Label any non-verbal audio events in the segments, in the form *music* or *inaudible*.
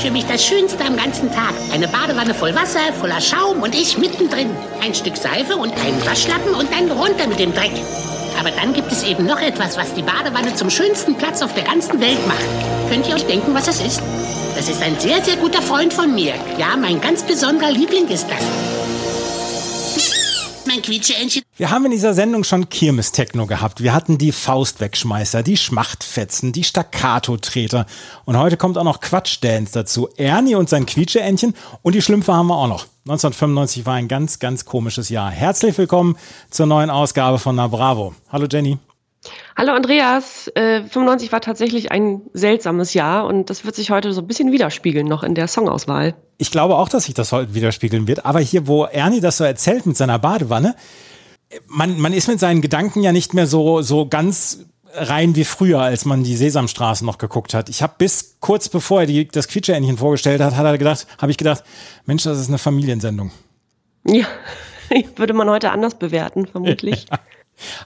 Ist für mich das Schönste am ganzen Tag. Eine Badewanne voll Wasser, voller Schaum und ich mittendrin. Ein Stück Seife und einen Waschlappen und dann runter mit dem Dreck. Aber dann gibt es eben noch etwas, was die Badewanne zum schönsten Platz auf der ganzen Welt macht. Könnt ihr euch denken, was das ist? Das ist ein sehr, sehr guter Freund von mir. Ja, mein ganz besonderer Liebling ist das. Mein Quietscheentchen. Wir haben in dieser Sendung schon Kirmes-Techno gehabt. Wir hatten die Faustwegschmeißer, die Schmachtfetzen, die Staccato-Treter. Und heute kommt auch noch Quatschdance dazu. Ernie und sein Quietscheentchen und die Schlümpfe haben wir auch noch. 1995 war ein ganz, ganz komisches Jahr. Herzlich willkommen zur neuen Ausgabe von Na Bravo. Hallo Jenny. Hallo Andreas, äh, 95 war tatsächlich ein seltsames Jahr und das wird sich heute so ein bisschen widerspiegeln noch in der Songauswahl. Ich glaube auch, dass sich das heute widerspiegeln wird. Aber hier, wo Ernie das so erzählt mit seiner Badewanne, man, man ist mit seinen Gedanken ja nicht mehr so, so ganz rein wie früher, als man die Sesamstraße noch geguckt hat. Ich habe bis kurz bevor er die, das Quietscheentchen vorgestellt hat, hat er gedacht, habe ich gedacht, Mensch, das ist eine Familiensendung. Ja, *laughs* würde man heute anders bewerten, vermutlich.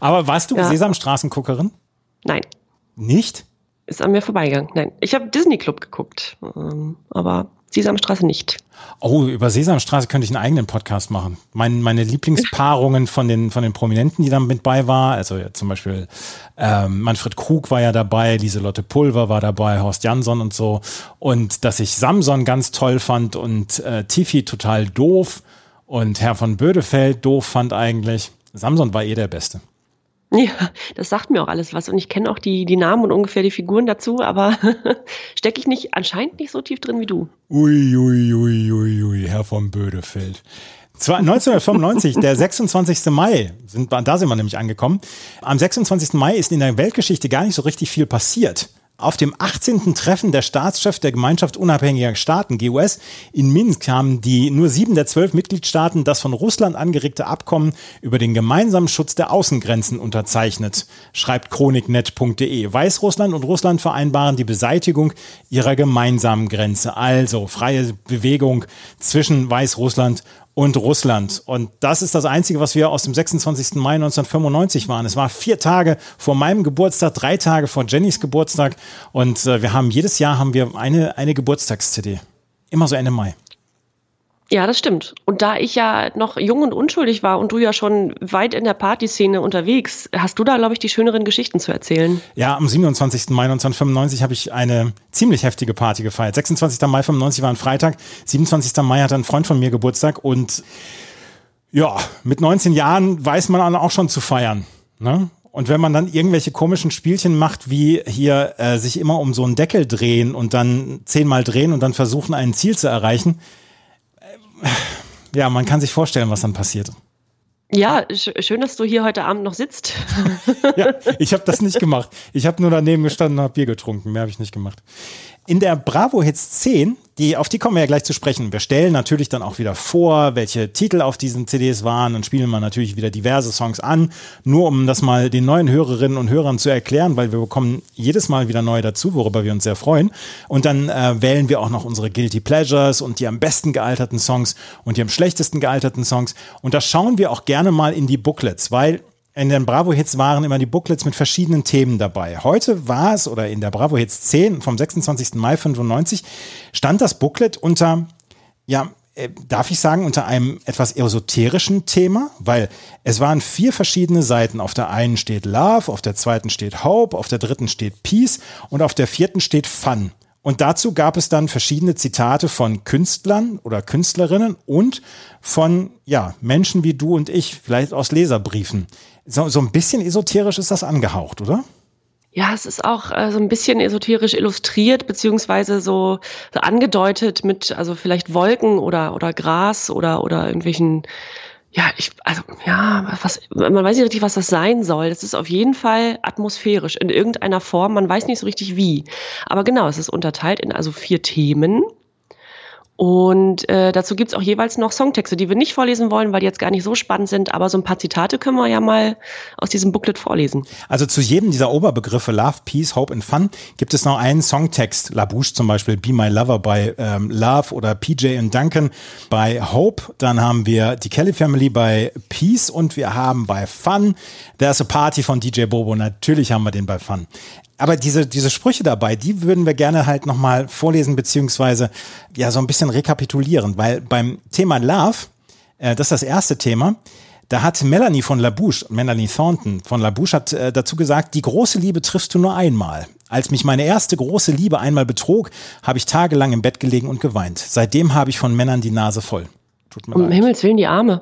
Aber warst du Ja. Sesamstraßenguckerin? Nein, Nicht? ist an mir vorbeigegangen. Nein, ich habe Disney Club geguckt, ähm, aber Sesamstraße nicht. Oh, über Sesamstraße könnte ich einen eigenen Podcast machen. Mein, meine Lieblingspaarungen von den, von den Prominenten, die da mit bei war, also ja, zum Beispiel ähm, Manfred Krug war ja dabei, Lieselotte Pulver war dabei, Horst Jansson und so. Und dass ich Samson ganz toll fand und äh, Tiffy total doof und Herr von Bödefeld doof fand eigentlich. Samson war eh der Beste. Ja, das sagt mir auch alles was und ich kenne auch die, die Namen und ungefähr die Figuren dazu, aber *laughs* stecke ich nicht anscheinend nicht so tief drin wie du. Ui, ui, ui, ui, ui, Herr von Bödefeld. Zwar 1995, der 26. Mai, sind, da sind wir nämlich angekommen. Am 26. Mai ist in der Weltgeschichte gar nicht so richtig viel passiert. Auf dem 18. Treffen der Staatschefs der Gemeinschaft unabhängiger Staaten, GUS, in Minsk haben die nur sieben der zwölf Mitgliedstaaten das von Russland angeregte Abkommen über den gemeinsamen Schutz der Außengrenzen unterzeichnet, schreibt chroniknet.de. Weißrussland und Russland vereinbaren die Beseitigung ihrer gemeinsamen Grenze, also freie Bewegung zwischen Weißrussland und Russland. Und das ist das Einzige, was wir aus dem 26. Mai 1995 waren. Es war vier Tage vor meinem Geburtstag, drei Tage vor Jennys Geburtstag. Und äh, wir haben jedes Jahr haben wir eine, eine Geburtstags-CD. Immer so Ende Mai. Ja, das stimmt. Und da ich ja noch jung und unschuldig war und du ja schon weit in der Partyszene unterwegs, hast du da, glaube ich, die schöneren Geschichten zu erzählen. Ja, am 27. Mai 1995 habe ich eine ziemlich heftige Party gefeiert. 26. Mai 95 war ein Freitag, 27. Mai hatte ein Freund von mir Geburtstag und ja, mit 19 Jahren weiß man auch schon zu feiern. Ne? Und wenn man dann irgendwelche komischen Spielchen macht, wie hier äh, sich immer um so einen Deckel drehen und dann zehnmal drehen und dann versuchen, ein Ziel zu erreichen, ja, man kann sich vorstellen, was dann passiert. Ja, sch schön, dass du hier heute Abend noch sitzt. *laughs* Ja, *laughs* ich habe das nicht gemacht. Ich habe nur daneben gestanden und habe Bier getrunken. Mehr habe ich nicht gemacht. In der Bravo Hits 10, die, auf die kommen wir ja gleich zu sprechen. Wir stellen natürlich dann auch wieder vor, welche Titel auf diesen CDs waren und spielen mal natürlich wieder diverse Songs an. Nur um das mal den neuen Hörerinnen und Hörern zu erklären, weil wir bekommen jedes Mal wieder neue dazu, worüber wir uns sehr freuen. Und dann äh, wählen wir auch noch unsere Guilty Pleasures und die am besten gealterten Songs und die am schlechtesten gealterten Songs. Und da schauen wir auch gerne mal in die Booklets, weil in den Bravo Hits waren immer die Booklets mit verschiedenen Themen dabei. Heute war es, oder in der Bravo Hits 10 vom 26. Mai 95, stand das Booklet unter, ja, äh, darf ich sagen, unter einem etwas esoterischen Thema, weil es waren vier verschiedene Seiten. Auf der einen steht Love, auf der zweiten steht Hope, auf der dritten steht Peace und auf der vierten steht Fun. Und dazu gab es dann verschiedene Zitate von Künstlern oder Künstlerinnen und von ja, Menschen wie du und ich, vielleicht aus Leserbriefen. So, so ein bisschen esoterisch ist das angehaucht, oder? Ja, es ist auch äh, so ein bisschen esoterisch illustriert, beziehungsweise so, so angedeutet mit, also vielleicht Wolken oder, oder Gras oder, oder irgendwelchen, ja, ich, also, ja, was, man weiß nicht richtig, was das sein soll. Das ist auf jeden Fall atmosphärisch in irgendeiner Form. Man weiß nicht so richtig wie. Aber genau, es ist unterteilt in also vier Themen. Und äh, dazu gibt's auch jeweils noch Songtexte, die wir nicht vorlesen wollen, weil die jetzt gar nicht so spannend sind, aber so ein paar Zitate können wir ja mal aus diesem Booklet vorlesen. Also zu jedem dieser Oberbegriffe Love, Peace, Hope and Fun gibt es noch einen Songtext. La Bouche zum Beispiel, Be My Lover bei ähm, Love oder PJ und Duncan bei Hope. Dann haben wir die Kelly Family bei Peace und wir haben bei Fun There's a Party von DJ Bobo. Natürlich haben wir den bei Fun aber diese, diese Sprüche dabei, die würden wir gerne halt nochmal vorlesen, beziehungsweise ja so ein bisschen rekapitulieren, weil beim Thema Love, äh, das ist das erste Thema, da hat Melanie von Labouche, Melanie Thornton von Labouche hat äh, dazu gesagt, die große Liebe triffst du nur einmal. Als mich meine erste große Liebe einmal betrog, habe ich tagelang im Bett gelegen und geweint. Seitdem habe ich von Männern die Nase voll. Tut mir um leid. Himmels Willen die Arme.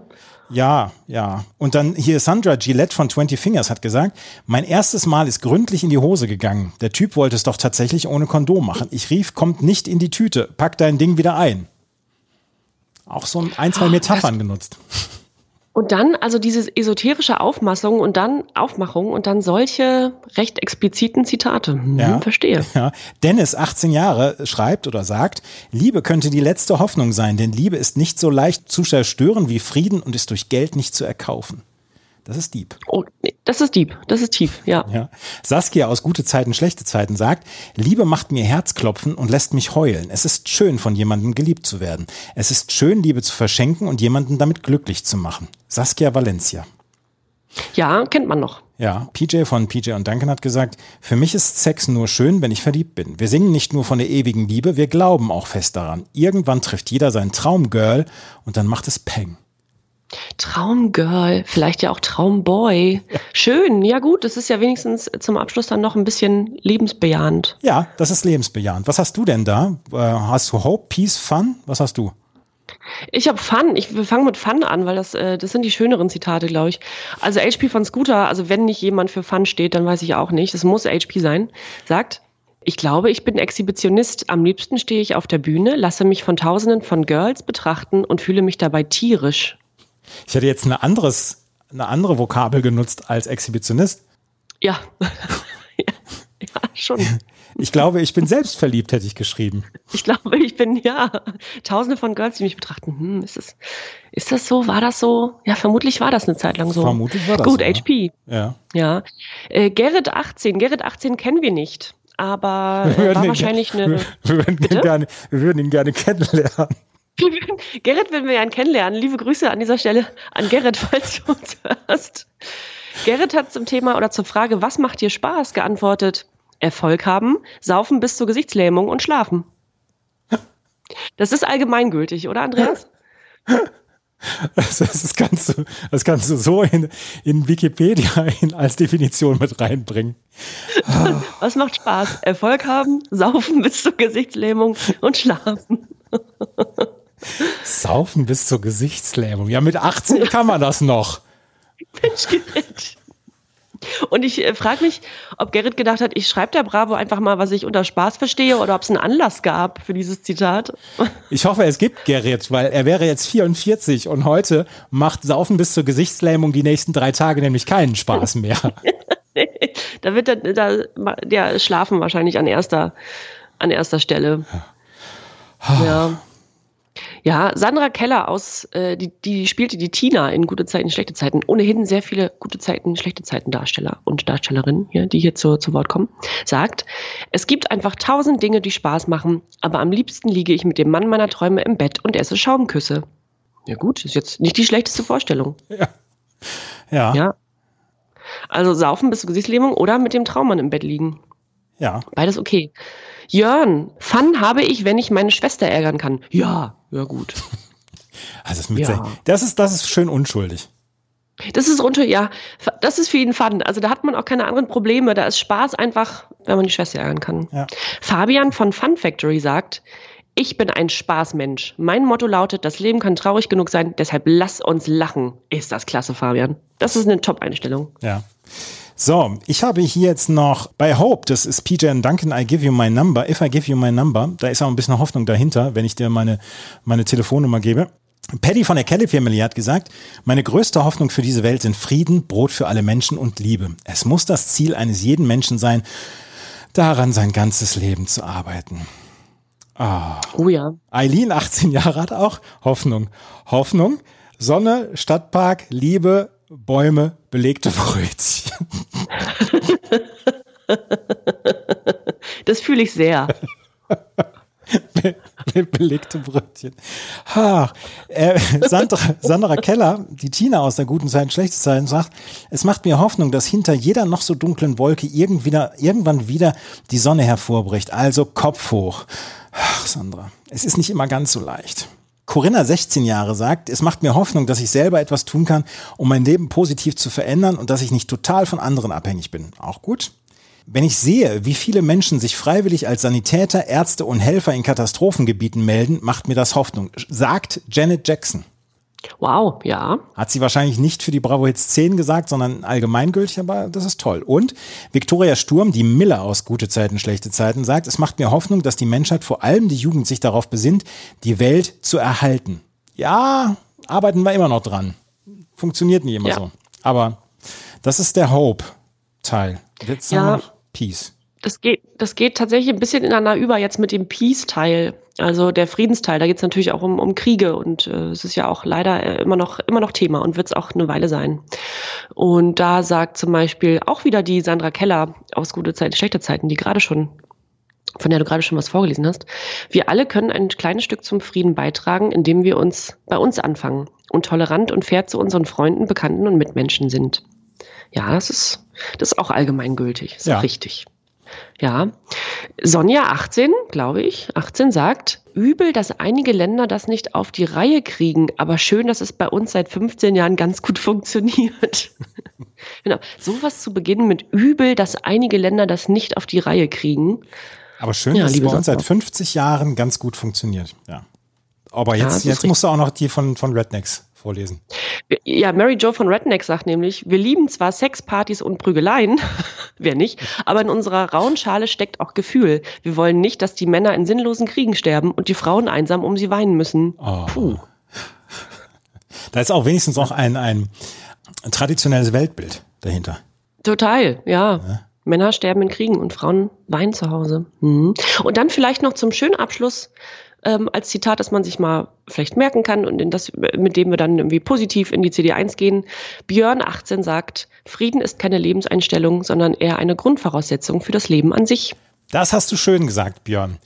Ja, ja. Und dann hier Sandra Gillette von 20 Fingers hat gesagt, mein erstes Mal ist gründlich in die Hose gegangen. Der Typ wollte es doch tatsächlich ohne Kondom machen. Ich rief, kommt nicht in die Tüte, pack dein Ding wieder ein. Auch so ein, zwei Metaphern genutzt. Und dann also diese esoterische Aufmassung und dann Aufmachung und dann solche recht expliziten Zitate. Hm, ja, verstehe. *laughs* Ja. Dennis, 18 Jahre, schreibt oder sagt, Liebe könnte die letzte Hoffnung sein, denn Liebe ist nicht so leicht zu zerstören wie Frieden und ist durch Geld nicht zu erkaufen. Das ist Dieb. Oh, das ist Dieb. Das ist tief, ja. *laughs* ja. Saskia aus Gute Zeiten, Schlechte Zeiten sagt, Liebe macht mir Herzklopfen und lässt mich heulen. Es ist schön, von jemandem geliebt zu werden. Es ist schön, Liebe zu verschenken und jemanden damit glücklich zu machen. Saskia Valencia. Ja, kennt man noch. Ja, PJ von PJ und Duncan hat gesagt, für mich ist Sex nur schön, wenn ich verliebt bin. Wir singen nicht nur von der ewigen Liebe, wir glauben auch fest daran. Irgendwann trifft jeder sein Traumgirl und dann macht es Peng. Traumgirl, vielleicht ja auch Traumboy. Schön, ja gut, das ist ja wenigstens zum Abschluss dann noch ein bisschen lebensbejahend. Ja, das ist lebensbejahend. Was hast du denn da? Äh, hast du Hope, Peace, Fun? Was hast du? Ich habe Fun. Ich fange mit Fun an, weil das, äh, das sind die schöneren Zitate, glaube ich. Also HP von Scooter, also wenn nicht jemand für Fun steht, dann weiß ich auch nicht. Das muss HP sein. Sagt, ich glaube, ich bin Exhibitionist. Am liebsten stehe ich auf der Bühne, lasse mich von Tausenden von Girls betrachten und fühle mich dabei tierisch. Ich hätte jetzt eine, anderes, eine andere Vokabel genutzt als Exhibitionist. Ja. *laughs* ja, ja, schon. Ich glaube, ich bin selbst verliebt, hätte ich geschrieben. Ich glaube, ich bin, ja, tausende von Girls, die mich betrachten. Hm, ist das, ist das so? War das so? Ja, vermutlich war das eine Zeit lang so. Vermutlich war das Gut, so, HP. Ja. Ja. Äh, Gerrit 18. Gerrit 18 kennen wir nicht. Aber äh, war wahrscheinlich eine. *laughs* Wir würden, gerne, wir würden ihn gerne kennenlernen. *laughs* Gerrit will mir ja kennenlernen. Liebe Grüße an dieser Stelle an Gerrit, falls du uns hörst. Gerrit hat zum Thema oder zur Frage, was macht dir Spaß, geantwortet, Erfolg haben, saufen bis zur Gesichtslähmung und schlafen. Das ist allgemeingültig, oder Andreas? *laughs* Das, das, kannst du, das kannst du so in, in Wikipedia in, als Definition mit reinbringen. *laughs* Was macht Spaß? Erfolg haben, saufen bis zur Gesichtslähmung und schlafen. Saufen bis zur Gesichtslähmung. Ja, mit 18 kann man das noch. Mensch, Gerrit. Und ich äh, frage mich, ob Gerrit gedacht hat, ich schreibe der Bravo einfach mal, was ich unter Spaß verstehe oder ob es einen Anlass gab für dieses Zitat. Ich hoffe, es gibt Gerrit, weil er wäre jetzt 44 und heute macht Saufen bis zur Gesichtslähmung die nächsten drei Tage nämlich keinen Spaß mehr. *laughs* da wird der, da, der Schlafen wahrscheinlich an erster, an erster Stelle. Ja. Ja, Sandra Keller aus, äh, die, die spielte die Tina in Gute Zeiten, Schlechte Zeiten. Ohnehin sehr viele Gute Zeiten, Schlechte Zeiten Darsteller und Darstellerinnen hier, die hier zu, zu Wort kommen, sagt, es gibt einfach tausend Dinge, die Spaß machen, aber am liebsten liege ich mit dem Mann meiner Träume im Bett und esse Schaumküsse. Ja gut, ist jetzt nicht die schlechteste Vorstellung. Ja. Ja. ja. Also saufen bis zur Gesichtslähmung oder mit dem Traummann im Bett liegen. Ja. Beides okay. Jörn, Fun habe ich, wenn ich meine Schwester ärgern kann. Ja, ja gut. *laughs* Also das, ja. das, ist, das ist schön unschuldig. Das ist unschuldig, ja. Das ist für ihn Fun. Also da hat man auch keine anderen Probleme. Da ist Spaß einfach, wenn man die Schwester ärgern kann. Ja. Fabian von Fun Factory sagt, ich bin ein Spaßmensch. Mein Motto lautet, das Leben kann traurig genug sein, deshalb lass uns lachen. Ist das klasse, Fabian. Das ist eine Top-Einstellung. Ja. So, ich habe hier jetzt noch bei Hope, das ist PJ and Duncan, I give you my number. If I give you my number, da ist auch ein bisschen Hoffnung dahinter, wenn ich dir meine, meine Telefonnummer gebe. Paddy von der Kelly Family hat gesagt, meine größte Hoffnung für diese Welt sind Frieden, Brot für alle Menschen und Liebe. Es muss das Ziel eines jeden Menschen sein, daran sein ganzes Leben zu arbeiten. Ah. Oh ja. Eileen, 18 Jahre, hat auch Hoffnung. Hoffnung, Sonne, Stadtpark, Liebe, Bäume, belegte Brötchen. *laughs* Das fühle ich sehr. Be belegte Brötchen. Ha, äh, Sandra, Sandra Keller, die Tina aus der guten Zeit, schlechte Zeiten, sagt, es macht mir Hoffnung, dass hinter jeder noch so dunklen Wolke irgendwann wieder die Sonne hervorbricht. Also Kopf hoch. Ach, Sandra, es ist nicht immer ganz so leicht. Corinna, 16 Jahre, sagt, es macht mir Hoffnung, dass ich selber etwas tun kann, um mein Leben positiv zu verändern und dass ich nicht total von anderen abhängig bin. Auch gut. Wenn ich sehe, wie viele Menschen sich freiwillig als Sanitäter, Ärzte und Helfer in Katastrophengebieten melden, macht mir das Hoffnung, sagt Janet Jackson. Wow, ja. Hat sie wahrscheinlich nicht für die Bravo Hits 10 gesagt, sondern allgemeingültig, aber das ist toll. Und Viktoria Sturm, die Miller aus Gute Zeiten, Schlechte Zeiten, sagt, es macht mir Hoffnung, dass die Menschheit, vor allem die Jugend, sich darauf besinnt, die Welt zu erhalten. Ja, arbeiten wir immer noch dran. Funktioniert nicht immer Ja. so. Aber das ist der Hope-Teil. Jetzt Ja. haben wir noch Peace. Das geht, das geht tatsächlich ein bisschen ineinander über jetzt mit dem Peace-Teil, also der Friedensteil. Da geht es natürlich auch um, um Kriege und äh, es ist ja auch leider äh, immer noch, immer noch Thema und wird es auch eine Weile sein. Und da sagt zum Beispiel auch wieder die Sandra Keller aus Gute Zeiten, Schlechte Zeiten, die gerade schon von der du gerade schon was vorgelesen hast. Wir alle können ein kleines Stück zum Frieden beitragen, indem wir uns bei uns anfangen und tolerant und fair zu unseren Freunden, Bekannten und Mitmenschen sind. Ja, das ist, das ist auch allgemeingültig. Ist Ja. richtig. Ja. Sonja 18, glaube ich, 18 sagt, übel, dass einige Länder das nicht auf die Reihe kriegen, aber schön, dass es bei uns seit 15 Jahren ganz gut funktioniert. *laughs* genau. Sowas zu beginnen mit übel, dass einige Länder das nicht auf die Reihe kriegen. Aber schön, Ja, dass es bei uns seit 50 Jahren ganz gut funktioniert. Ja. Aber Ja, jetzt, ist jetzt musst du auch noch die von, von Rednecks vorlesen. Ja, Mary Jo von Redneck sagt nämlich, wir lieben zwar Sexpartys und Prügeleien, *laughs* wer nicht, aber in unserer rauen Schale steckt auch Gefühl. Wir wollen nicht, dass die Männer in sinnlosen Kriegen sterben und die Frauen einsam um sie weinen müssen. Oh. Puh. Da ist auch wenigstens auch ein, ein traditionelles Weltbild dahinter. Total, ja. Männer sterben in Kriegen und Frauen weinen zu Hause. Mhm. Und dann vielleicht noch zum schönen Abschluss ähm, als Zitat, das man sich mal vielleicht merken kann und in das, mit dem wir dann irgendwie positiv in die CD1 gehen. Björn 18 sagt, Frieden ist keine Lebenseinstellung, sondern eher eine Grundvoraussetzung für das Leben an sich. Das hast du schön gesagt, Björn.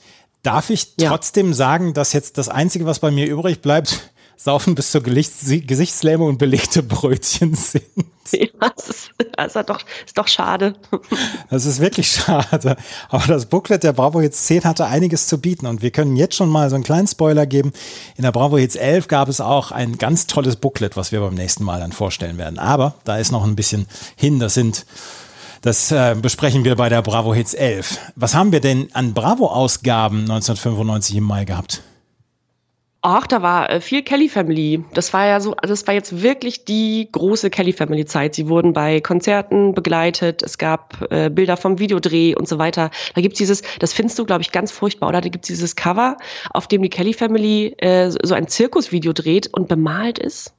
Darf ich Ja. trotzdem sagen, dass jetzt das Einzige, was bei mir übrig bleibt, Saufen bis zur Gesichtslähme und belegte Brötchen sind? *laughs* Ja, das ist, das ist doch, ist doch schade. *laughs* Das ist wirklich schade. Aber das Booklet der Bravo Hits 10 hatte einiges zu bieten und wir können jetzt schon mal so einen kleinen Spoiler geben. In der Bravo Hits 11 gab es auch ein ganz tolles Booklet, was wir beim nächsten Mal dann vorstellen werden. Aber da ist noch ein bisschen hin. Das sind das äh, besprechen wir bei der Bravo Hits 11. Was haben wir denn an Bravo-Ausgaben 1995 im Mai gehabt? Ach, da war äh, viel Kelly Family. Das war ja so, also das war jetzt wirklich die große Kelly Family Zeit. Sie wurden bei Konzerten begleitet. Es gab äh, Bilder vom Videodreh und so weiter. Da gibt's dieses, das findest du, glaube ich, ganz furchtbar, oder? Da gibt's dieses Cover, auf dem die Kelly Family äh, so ein Zirkusvideo dreht und bemalt ist.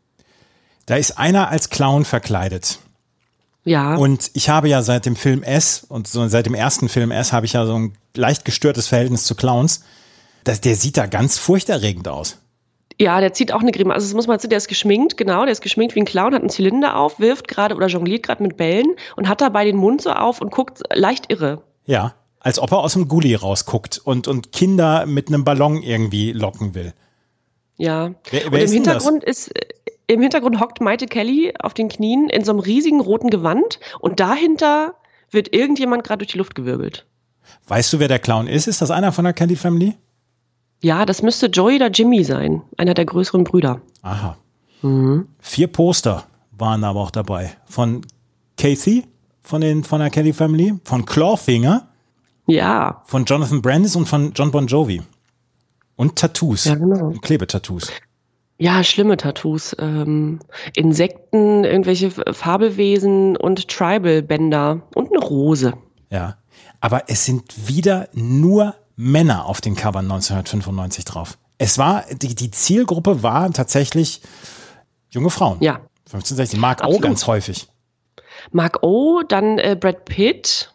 Da ist einer als Clown verkleidet. Ja. Und ich habe ja seit dem Film S und so seit dem ersten Film S habe ich ja so ein leicht gestörtes Verhältnis zu Clowns. Das, der sieht da ganz furchterregend aus. Ja, der zieht auch eine Grimasse. Also das muss man sehen, der ist geschminkt, genau, der ist geschminkt wie ein Clown, hat einen Zylinder auf, wirft gerade oder jongliert gerade mit Bällen und hat dabei den Mund so auf und guckt leicht irre. Ja, als ob er aus dem Gully rausguckt und, und Kinder mit einem Ballon irgendwie locken will. Ja. Wer- und wer im ist denn das? Hintergrund ist, äh, im Hintergrund hockt Maite Kelly auf den Knien in so einem riesigen roten Gewand und dahinter wird irgendjemand gerade durch die Luft gewirbelt. Weißt du, wer der Clown ist? Ist das einer von der Candy Family? Ja, das müsste Joey oder Jimmy sein, einer der größeren Brüder. Aha. Vier Poster waren aber auch dabei. Von Casey, von, den, von der Kelly Family, von Clawfinger, Ja, von Jonathan Brandis und von John Bon Jovi. Und Tattoos. Ja, genau. Klebetattoos. ja, schlimme Tattoos. Ähm, Insekten, irgendwelche Fabelwesen und Tribal-Bänder und eine Rose. Ja. Aber es sind wieder nur Männer auf den Covern 1995 drauf. Es war, die, die Zielgruppe war tatsächlich junge Frauen. Ja. 15, 16. Mark O Absolut. ganz häufig. Mark O, dann äh, Brad Pitt.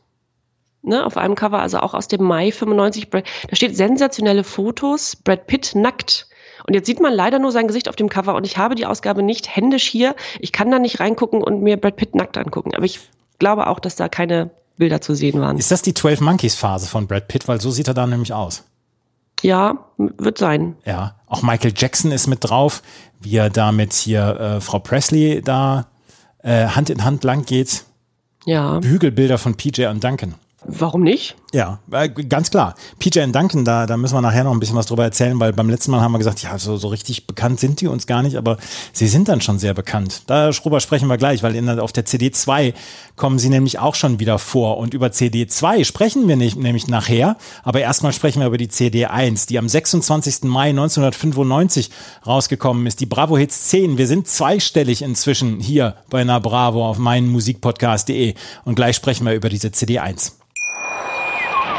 ne, auf einem Cover, also auch aus dem Mai 95. Da steht sensationelle Fotos, Brad Pitt nackt. Und jetzt sieht man leider nur sein Gesicht auf dem Cover und ich habe die Ausgabe nicht händisch hier. Ich kann da nicht reingucken und mir Brad Pitt nackt angucken. Aber ich glaube auch, dass da keine Bilder zu sehen waren. Ist das die 12 Monkeys Phase von Brad Pitt? Weil so sieht er da nämlich aus. Ja, wird sein. Ja, auch Michael Jackson ist mit drauf, wie er da mit hier äh, Frau Presley da äh, Hand in Hand lang geht. Ja. Bügelbilder von PJ und Duncan. Warum nicht? Ja, äh, ganz klar. PJ und Duncan, da, da müssen wir nachher noch ein bisschen was drüber erzählen, weil beim letzten Mal haben wir gesagt, ja, so, so richtig bekannt sind die uns gar nicht, aber sie sind dann schon sehr bekannt. Darüber sprechen wir gleich, weil in, auf der CD 2 kommen sie nämlich auch schon wieder vor. Und über CD 2 sprechen wir nicht, nämlich nachher, aber erstmal sprechen wir über die CD 1, die am 26. Mai 1995 rausgekommen ist. Die Bravo Hits 10. Wir sind zweistellig inzwischen hier bei Na Bravo auf meinmusikpodcast.de und gleich sprechen wir über diese CD 1.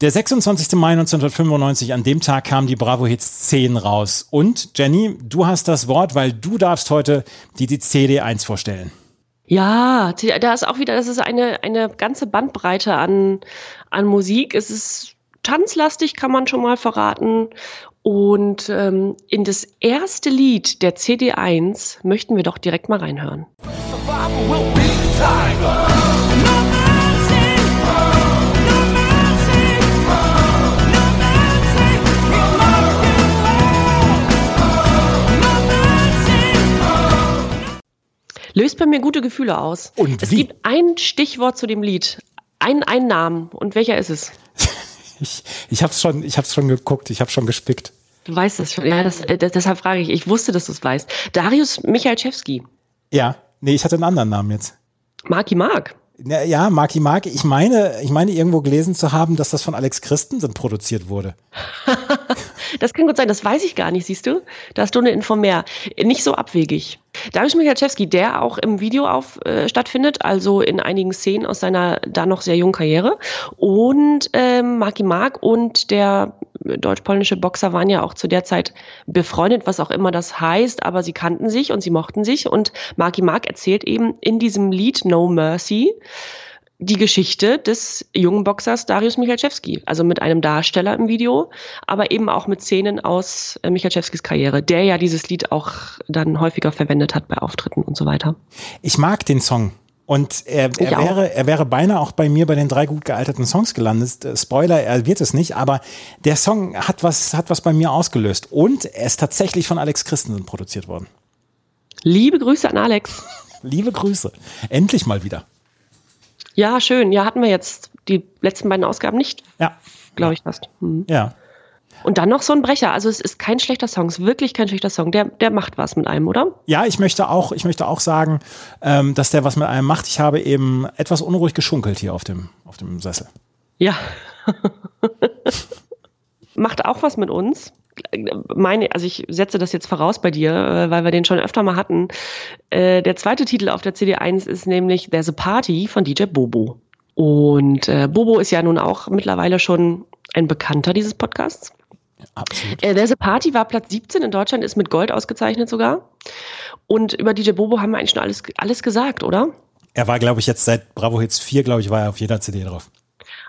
Der 26. Mai 1995, an dem Tag kam die Bravo Hits 10 raus. Und Jenny, du hast das Wort, weil du darfst heute die, die CD1 vorstellen. Ja, da ist auch wieder, das ist eine, eine ganze Bandbreite an, an Musik. Es ist tanzlastig, kann man schon mal verraten. Und ähm, in das erste Lied der CD1 möchten wir doch direkt mal reinhören. Löst bei mir gute Gefühle aus. Und es wie? gibt ein Stichwort zu dem Lied. Ein, ein Namen. Und welcher ist es? *laughs* Ich, ich habe es schon, ich hab's schon geguckt, ich habe schon gespickt. Du weißt es schon. Ja, das, äh, das, deshalb frage ich. Ich wusste, dass du es weißt. Darius Michalczewski. Ja, nee, ich hatte einen anderen Namen jetzt. Marky Mark. Ja, Ja, Marky Mark, ich meine, ich meine irgendwo gelesen zu haben, dass das von Alex Christensen produziert wurde. *laughs* Das kann gut sein, das weiß ich gar nicht, siehst du? Da hast du eine Info mehr. Nicht so abwegig. Darius Michalczewski, der auch im Video auf, äh, stattfindet, also in einigen Szenen aus seiner da noch sehr jungen Karriere. Und ähm, Marky Mark und der deutsch-polnische Boxer waren ja auch zu der Zeit befreundet, was auch immer das heißt, aber sie kannten sich und sie mochten sich. Und Marky Mark erzählt eben in diesem Lied No Mercy, die Geschichte des jungen Boxers Darius Michalczewski, also mit einem Darsteller im Video, aber eben auch mit Szenen aus äh, Michalczewskis Karriere, der ja dieses Lied auch dann häufiger verwendet hat bei Auftritten und so weiter. Ich mag den Song. Und er, er, wäre, er wäre beinahe auch bei mir bei den drei gut gealterten Songs gelandet. Äh, Spoiler, er wird es nicht, aber der Song hat was, hat was bei mir ausgelöst. Und er ist tatsächlich von Alex Christensen produziert worden. Liebe Grüße an Alex. *laughs* Liebe Grüße. Endlich mal wieder. Ja, schön. Ja, hatten wir jetzt die letzten beiden Ausgaben nicht, Ja, glaube ich fast. Hm. ja. Und dann noch so ein Brecher. Also es ist kein schlechter Song, es ist wirklich kein schlechter Song. Der, der macht was mit einem, oder? Ja, ich möchte auch, ich möchte auch sagen, ähm, dass der was mit einem macht. Ich habe eben etwas unruhig geschunkelt hier auf dem, auf dem Sessel. Ja. *laughs* Macht auch was mit uns. Meine, also ich setze das jetzt voraus bei dir, äh, weil wir den schon öfter mal hatten. Äh, Der zweite Titel auf der CD1 ist nämlich There's a Party von DJ Bobo. Und äh, Bobo ist ja nun auch mittlerweile schon ein Bekannter dieses Podcasts. Absolut. There's a Party war Platz 17 in Deutschland, ist mit Gold ausgezeichnet sogar. Und über DJ Bobo haben wir eigentlich schon alles, alles gesagt, oder? Er war, glaube ich, jetzt seit Bravo Hits 4, glaube ich, war er auf jeder CD drauf.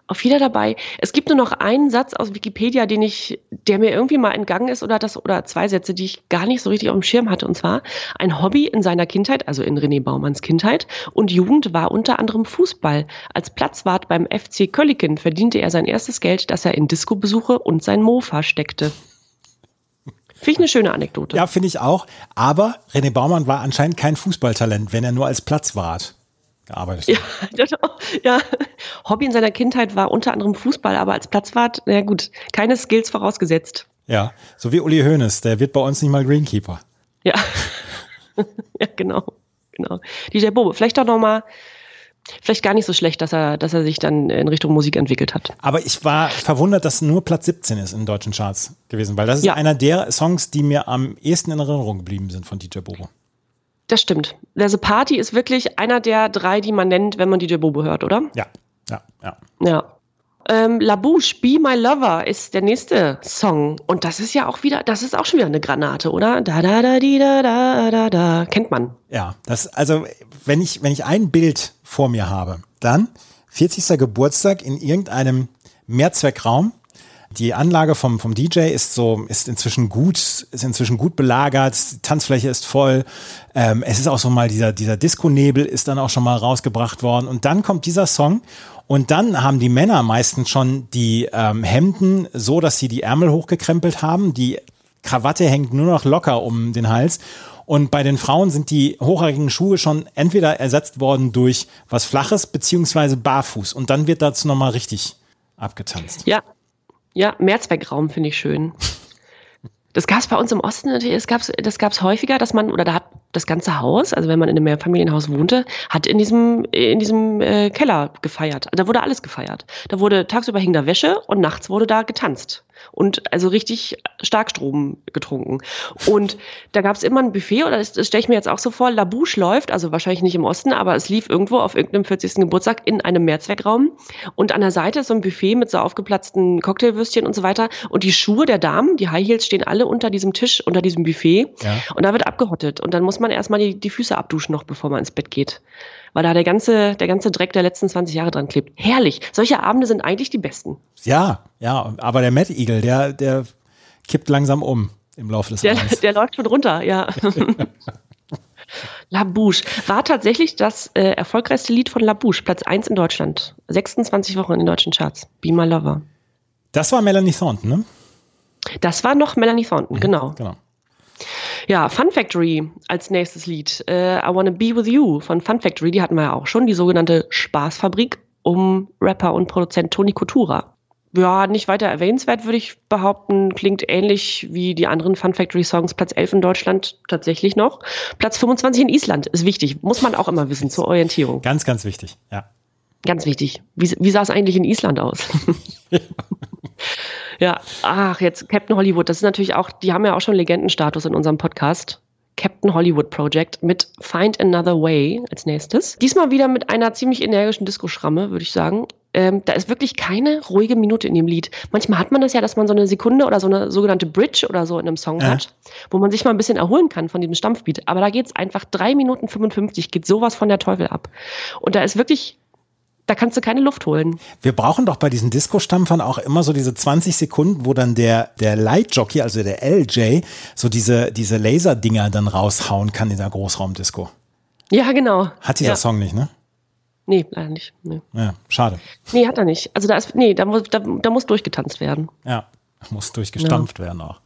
Auf jeder dabei. Es gibt nur noch einen Satz aus Wikipedia, den ich, der mir irgendwie mal entgangen ist, oder das, oder zwei Sätze, die ich gar nicht so richtig auf dem Schirm hatte. Und zwar ein Hobby in seiner Kindheit, also in René Baumanns Kindheit und Jugend war unter anderem Fußball. Als Platzwart beim FC Kölliken verdiente er sein erstes Geld, das er in Discobesuche und sein Mofa steckte. Finde ich eine schöne Anekdote. Ja, finde ich auch. Aber René Baumann war anscheinend kein Fußballtalent, wenn er nur als Platzwart gearbeitet Ja, genau. *laughs* ja. Hobby in seiner Kindheit war unter anderem Fußball, aber als Platzwart, na gut, keine Skills vorausgesetzt. Ja, so wie Uli Hoeneß, der wird bei uns nicht mal Greenkeeper. Ja. *laughs* ja, genau. Genau. DJ Bobo, vielleicht doch nochmal, vielleicht gar nicht so schlecht, dass er, dass er sich dann in Richtung Musik entwickelt hat. Aber ich war verwundert, dass nur Platz 17 ist in deutschen Charts gewesen, weil das ist Ja. einer der Songs, die mir am ehesten in Erinnerung geblieben sind von DJ Bobo. Das stimmt. There's a Party ist wirklich einer der drei, die man nennt, wenn man DJ Bobo hört, oder? Ja, ja, ja. Ja. Ähm, La Bouche, Be My Lover ist der nächste Song. Und das ist ja auch wieder, das ist auch schon wieder eine Granate, oder? Da, da, da, di, da, da, da, da. Kennt man. Ja, das, also, wenn ich, wenn ich ein Bild vor mir habe, dann 40. Geburtstag in irgendeinem Mehrzweckraum. Die Anlage vom, vom DJ ist so, ist inzwischen gut, ist inzwischen gut belagert, die Tanzfläche ist voll. Ähm, es ist auch so mal dieser, dieser Disco-Nebel ist dann auch schon mal rausgebracht worden. Und dann kommt dieser Song und dann haben die Männer meistens schon die ähm, Hemden so, dass sie die Ärmel hochgekrempelt haben. Die Krawatte hängt nur noch locker um den Hals. Und bei den Frauen sind die hochhackigen Schuhe schon entweder ersetzt worden durch was Flaches beziehungsweise barfuß. Und dann wird dazu nochmal richtig abgetanzt. Ja. Ja, Mehrzweckraum finde ich schön. Das gab es bei uns im Osten natürlich, gab's, das gab es häufiger, dass man, oder da hat das ganze Haus, also wenn man in einem Mehrfamilienhaus wohnte, hat in diesem, in diesem äh, Keller gefeiert. Da wurde alles gefeiert. Da wurde tagsüber hing da Wäsche und nachts wurde da getanzt. Und also richtig Starkstrom getrunken. Und da gab es immer ein Buffet, oder das, das stelle ich mir jetzt auch so vor, La Bouche läuft, also wahrscheinlich nicht im Osten, aber es lief irgendwo auf irgendeinem 40. Geburtstag in einem Mehrzweckraum. Und an der Seite ist so ein Buffet mit so aufgeplatzten Cocktailwürstchen und so weiter. Und die Schuhe der Damen, die High Heels, stehen alle unter diesem Tisch, unter diesem Buffet. Ja. Und da wird abgehottet. Und dann muss man erstmal die, die Füße abduschen noch, bevor man ins Bett geht. Weil da der ganze, der ganze Dreck der letzten 20 Jahre dran klebt. Herrlich. Solche Abende sind eigentlich die besten. Ja, ja, aber der Mad Eagle, der, der kippt langsam um im Laufe des Der, Abends. der läuft schon runter, ja. *laughs* La Bouche war tatsächlich das äh, erfolgreichste Lied von La Bouche, Platz 1 in Deutschland. 26 Wochen in den deutschen Charts. Be My Lover. Das war Melanie Thornton, ne? Das war noch Melanie Thornton, genau. Genau. Ja, Fun Factory als nächstes Lied. Äh, I Wanna Be With You von Fun Factory, die hatten wir ja auch schon, die sogenannte Spaßfabrik um Rapper und Produzent Tony Coutura. Ja, nicht weiter erwähnenswert, würde ich behaupten. Klingt ähnlich wie die anderen Fun Factory Songs. Platz 11 in Deutschland tatsächlich noch. Platz 25 in Island ist wichtig. Muss man auch immer wissen zur Orientierung. Ganz, ganz wichtig, ja. Ganz wichtig. Wie, wie sah es eigentlich in Island aus? *laughs* ja, ach, jetzt Captain Hollywood. Das ist natürlich auch, die haben ja auch schon Legendenstatus in unserem Podcast. Captain Hollywood Project mit Find Another Way als nächstes. Diesmal wieder mit einer ziemlich energischen Disco-Schramme, würde ich sagen. Ähm, da ist wirklich keine ruhige Minute in dem Lied. Manchmal hat man das ja, dass man so eine Sekunde oder so eine sogenannte Bridge oder so in einem Song Ja. hat, wo man sich mal ein bisschen erholen kann von diesem Stampfbeat. Aber da geht's einfach drei Minuten 55, geht sowas von der Teufel ab. Und da ist wirklich, da kannst du keine Luft holen. Wir brauchen doch bei diesen Disco-Stampfern auch immer so diese 20 Sekunden, wo dann der, der Light-Jockey, also der LJ, so diese, diese Laserdinger dann raushauen kann in der Großraumdisco. Ja, genau. Hat dieser ja. Song nicht, ne? Nee, leider nicht. Nee. Ja, schade. nee, hat er nicht. Also da ist, nee, da muss, da, da muss durchgetanzt werden. Ja, muss durchgestampft werden auch.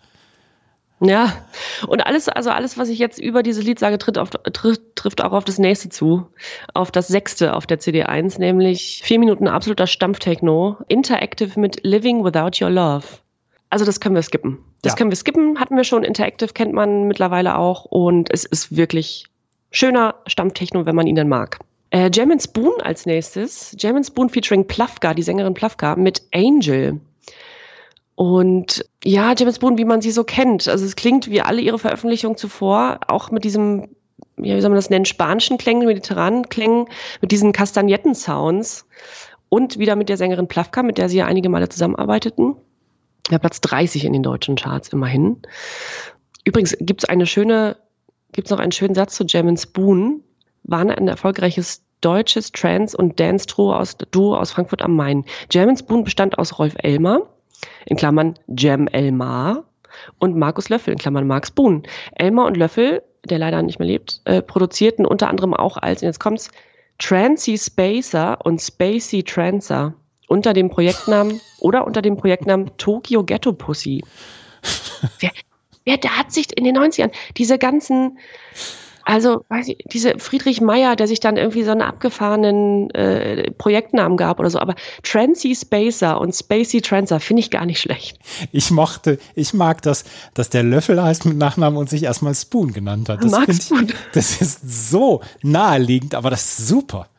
Ja. Und alles, also alles, was ich jetzt über dieses Lied sage, tritt auf, trifft, trifft auch auf das nächste zu. Auf das sechste auf der CD1, nämlich vier Minuten absoluter Stampftechno. Interactive mit Living Without Your Love. Also das können wir skippen. Das Ja. können wir skippen, hatten wir schon. Interactive kennt man mittlerweile auch. Und es ist wirklich schöner Stampftechno, wenn man ihn dann mag. Äh, Jam and Spoon als nächstes. Jam and Spoon featuring Plafka, die Sängerin Plafka, mit Angel. Und ja, Jam and Spoon, wie man sie so kennt. Also es klingt wie alle ihre Veröffentlichungen zuvor, auch mit diesem, ja, wie soll man das nennen, spanischen Klängen, mediterranen Klängen, mit diesen Kastagnetten-Sounds. Und wieder mit der Sängerin Plafka, mit der sie ja einige Male zusammenarbeiteten. Ja, Platz 30 in den deutschen Charts immerhin. Übrigens gibt es eine schöne, gibt's noch einen schönen Satz zu Jam and Spoon. Waren ein erfolgreiches deutsches Trance- und Dance-Duo aus, aus Frankfurt am Main. Jam and Spoon bestand aus Rolf Elmer, in Klammern Jam Elmar, und Markus Löffel, in Klammern Mark Spoon. Elmer und Löffel, der leider nicht mehr lebt, äh, produzierten unter anderem auch als, und jetzt kommt's, Trancy Spacer und Spacey Trancer unter dem Projektnamen oder unter dem Projektnamen Tokyo Ghetto Pussy. *laughs* Wer, wer da hat sich in den 90ern diese ganzen Also, weiß ich, diese Friedrich Meyer, der sich dann irgendwie so einen abgefahrenen äh, Projektnamen gab oder so, aber Trancy Spacer und Spacey Trancer finde ich gar nicht schlecht. Ich mochte, ich mag das, dass der Löffel heißt mit Nachnamen und sich erstmal Spoon genannt hat. Das, Mag find Spoon. ich, das ist so naheliegend, aber das ist super. *laughs*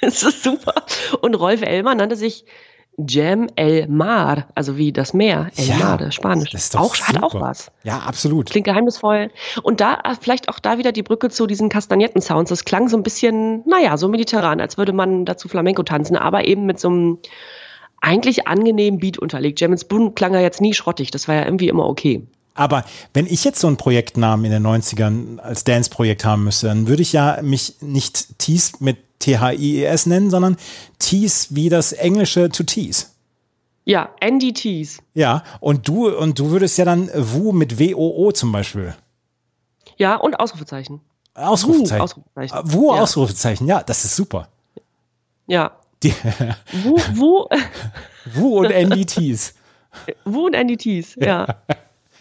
Das ist super. Und Rolf Elmer nannte sich Jam El Mar, also wie das Meer. El Ja, Mar, Spanisch. das ist doch auch, hat auch super. was. Ja, absolut. Klingt geheimnisvoll. Und da äh, vielleicht auch da wieder die Brücke zu diesen Kastagnetten-Sounds. Das klang so ein bisschen, naja, so mediterran, als würde man dazu Flamenco tanzen, aber eben mit so einem eigentlich angenehmen Beat unterlegt. Jam Spoon klang ja jetzt nie schrottig, das war ja irgendwie immer okay. Aber wenn ich jetzt so einen Projektnamen in den 90ern als Dance-Projekt haben müsste, dann würde ich ja mich nicht Tease mit T-H-I-E-S nennen, sondern Tease wie das englische to tease. Ja, NDTs. Ja, und du, und du würdest ja dann Wu mit W-O-O zum Beispiel. Ja, und Ausrufezeichen. Ausrufezeichen. Wu, Ausrufezeichen. Ah, Wu, Ja. Ausrufezeichen. Ja, das ist super. Ja. Die, *laughs* Wo, wo, *laughs* Wu und NDTs. *laughs* wo und NDTs, ja.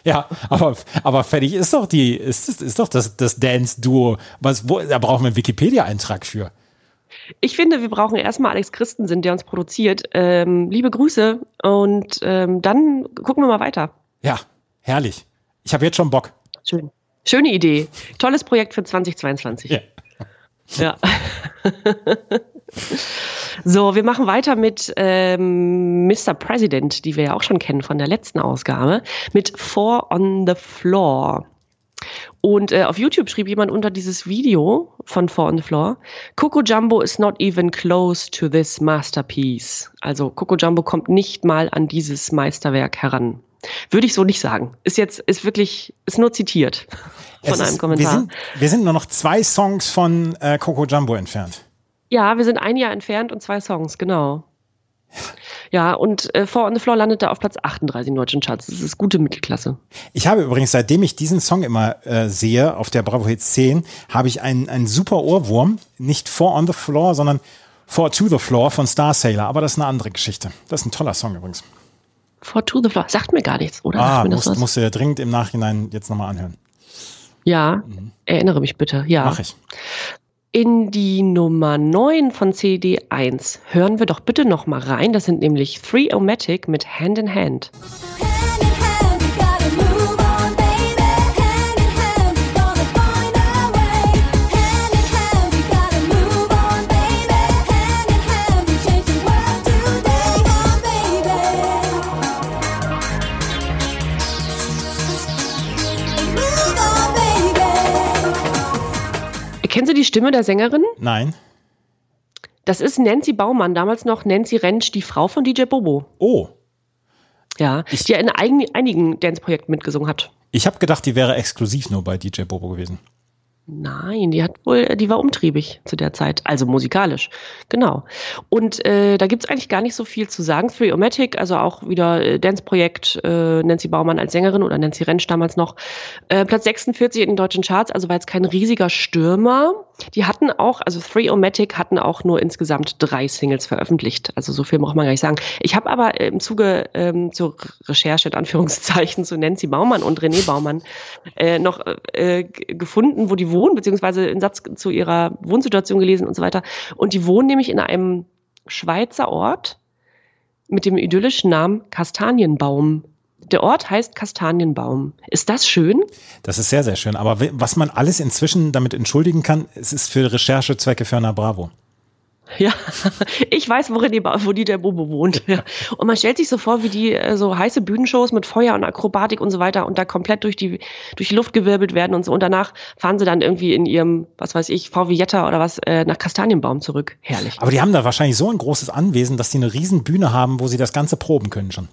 Ja, aber, aber fertig ist doch die, ist, ist, ist doch das, das Dance-Duo. Was, wo, da brauchen wir einen Wikipedia-Eintrag für. Ich finde, wir brauchen erstmal Alex Christensen, der uns produziert. Ähm, liebe Grüße und ähm, dann gucken wir mal weiter. Ja, herrlich. Ich habe jetzt schon Bock. Schön. Schöne Idee. Tolles Projekt für 2022. Ja. *laughs* Ja. *laughs* so, wir machen weiter mit ähm, Mr. President, die wir ja auch schon kennen von der letzten Ausgabe, mit Four on the Floor. Und äh, auf YouTube schrieb jemand unter dieses Video von Four on the Floor, Coco Jumbo is not even close to this masterpiece. Also Coco Jumbo kommt nicht mal an dieses Meisterwerk heran. Würde ich so nicht sagen. Ist jetzt, ist wirklich, ist nur zitiert von Es einem ist, Kommentar. Wir sind, wir sind nur noch zwei Songs von äh, Coco Jumbo entfernt. Ja, wir sind ein Jahr entfernt und zwei Songs, genau. Ja, und äh, Four on the Floor landet da auf Platz 38 in deutschen Charts. Das ist gute Mittelklasse. Ich habe übrigens, seitdem ich diesen Song immer äh, sehe, auf der Bravo Hits 10, habe ich einen, einen super Ohrwurm. Nicht Four on the Floor, sondern Four to the Floor von Star Sailor. Aber das ist eine andere Geschichte. Das ist ein toller Song übrigens. Four to the Floor. Sagt mir gar nichts, oder? Ah, musst, musst du dir dringend im Nachhinein jetzt nochmal anhören. Ja, erinnere mich bitte. Ja. Mach ich. In die Nummer 9 von CD1 hören wir doch bitte noch mal rein. Das sind nämlich Three Omatic mit Hand in Hand. Hand Stimme der Sängerin? Nein. Das ist Nancy Baumann, damals noch Nancy Rentsch, die Frau von DJ Bobo. Oh, Ja, die ja in einigen Dance-Projekten mitgesungen hat. ich habe gedacht, die wäre exklusiv nur bei DJ Bobo gewesen. Nein, die hat wohl, die war umtriebig zu der Zeit, also musikalisch. Genau. Und äh, da gibt's eigentlich gar nicht so viel zu sagen. Three Omatic, also auch wieder äh, Dance-Projekt, äh, Nancy Baumann als Sängerin oder Nancy Rentsch damals noch. Äh, Platz 46 in den deutschen Charts, also war jetzt kein riesiger Stürmer. Die hatten auch, also Three Omatic hatten auch nur insgesamt drei Singles veröffentlicht. Also so viel braucht man gar nicht sagen. Ich habe aber äh, im Zuge ähm, zur Recherche in Anführungszeichen zu Nancy Baumann und René Baumann äh, noch äh, gefunden, wo die wohnen, beziehungsweise einen Satz zu ihrer Wohnsituation gelesen und so weiter. Und die wohnen nämlich in einem Schweizer Ort mit dem idyllischen Namen Kastanienbaum. Der Ort heißt Kastanienbaum. Ist das schön? Das ist sehr, sehr schön. Aber was man alles inzwischen damit entschuldigen kann, es ist für Recherchezwecke für eine Bravo. *laughs* Ja, ich weiß, worin die, wo die der Bobo wohnt. Ja. Und man stellt sich so vor, wie die äh, so heiße Bühnenshows mit Feuer und Akrobatik und so weiter und da komplett durch die, durch die Luft gewirbelt werden und so. Und danach fahren sie dann irgendwie in ihrem, was weiß ich, VW Jetta oder was, äh, nach Kastanienbaum zurück. Herrlich. Aber die haben da wahrscheinlich so ein großes Anwesen, dass die eine riesen Bühne haben, wo sie das Ganze proben können schon.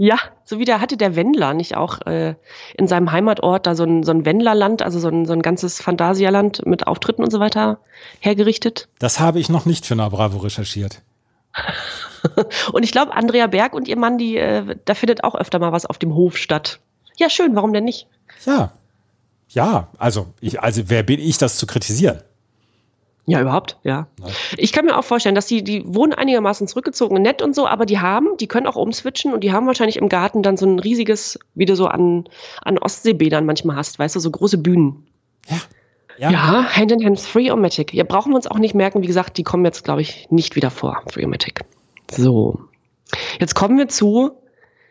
Ja, so wie der hatte der Wendler nicht auch äh, in seinem Heimatort da so ein, so ein Wendlerland, also so ein, so ein ganzes Phantasialand mit Auftritten und so weiter hergerichtet. Das habe ich noch nicht für eine Bravo recherchiert. *laughs* Und ich glaube, Andrea Berg und ihr Mann, die, äh, da findet auch öfter mal was auf dem Hof statt. Ja, schön, warum denn nicht? Ja. Ja, also, ich, also wer bin ich, das zu kritisieren? Ja, überhaupt, ja. Ich kann mir auch vorstellen, dass die, die wohnen einigermaßen zurückgezogen, nett und so, aber die haben, die können auch umswitchen und die haben wahrscheinlich im Garten dann so ein riesiges, wie du so an, an Ostseebädern manchmal hast, weißt du, so große Bühnen. Ja. Ja, Hand in Hand, Three-O-Matic. Ja, brauchen wir uns auch nicht merken. Wie gesagt, die kommen jetzt, glaube ich, nicht wieder vor, Three-O-Matic. So. Jetzt kommen wir zu,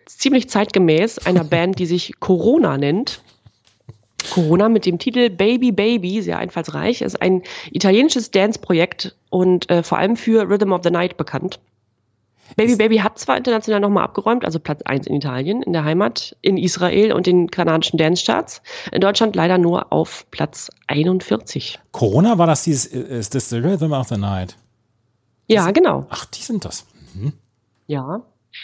ziemlich zeitgemäß, einer *laughs* Band, die sich Corona nennt. Corona mit dem Titel Baby Baby, sehr einfallsreich, ist ein italienisches Dance-Projekt und äh, vor allem für Rhythm of the Night bekannt. Baby Baby hat zwar international nochmal abgeräumt, also Platz 1 in Italien, in der Heimat, in Israel und den kanadischen Dance-Charts. In Deutschland leider nur auf Platz 41. Corona war das dieses, ist das The Rhythm of the Night? Ja, genau. Ach, die sind das. Ja.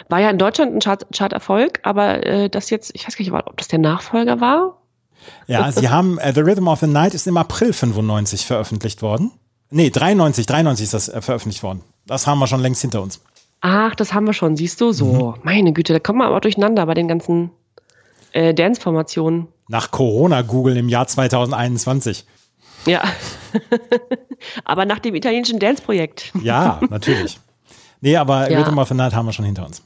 War ja in Deutschland ein Chart- Charterfolg, aber äh, das jetzt, ich weiß gar nicht, ob das der Nachfolger war. Ja, *laughs* sie haben, äh, The Rhythm of the Night ist im April 95 veröffentlicht worden. Nee, 93, 93 ist das äh, veröffentlicht worden. Das haben wir schon längst hinter uns. Ach, das haben wir schon, siehst du? So, meine Güte, da kommen wir aber durcheinander bei den ganzen äh, Dance-Formationen. Nach Corona-Google im Jahr 2021. Ja. *laughs* aber nach dem italienischen Dance-Projekt. Ja, *laughs* natürlich. Nee, aber Ja. Rhythm of the Night haben wir schon hinter uns.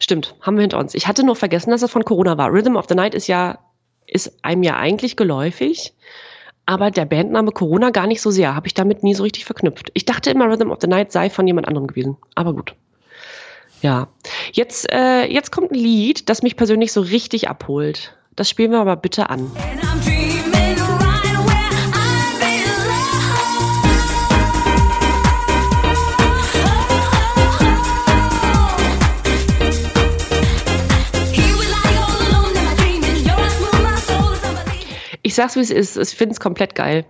Stimmt, haben wir hinter uns. Ich hatte nur vergessen, dass es von Corona war. Rhythm of the Night ist ja, ist einem ja eigentlich geläufig, aber der Bandname Corona gar nicht so sehr. Habe ich damit nie so richtig verknüpft. Ich dachte immer, Rhythm of the Night sei von jemand anderem gewesen. Aber gut. Ja. Jetzt, äh, jetzt kommt ein Lied, das mich persönlich so richtig abholt. Das spielen wir aber bitte an. And I'm Ich sag's, wie es ist. Ich finde es komplett geil.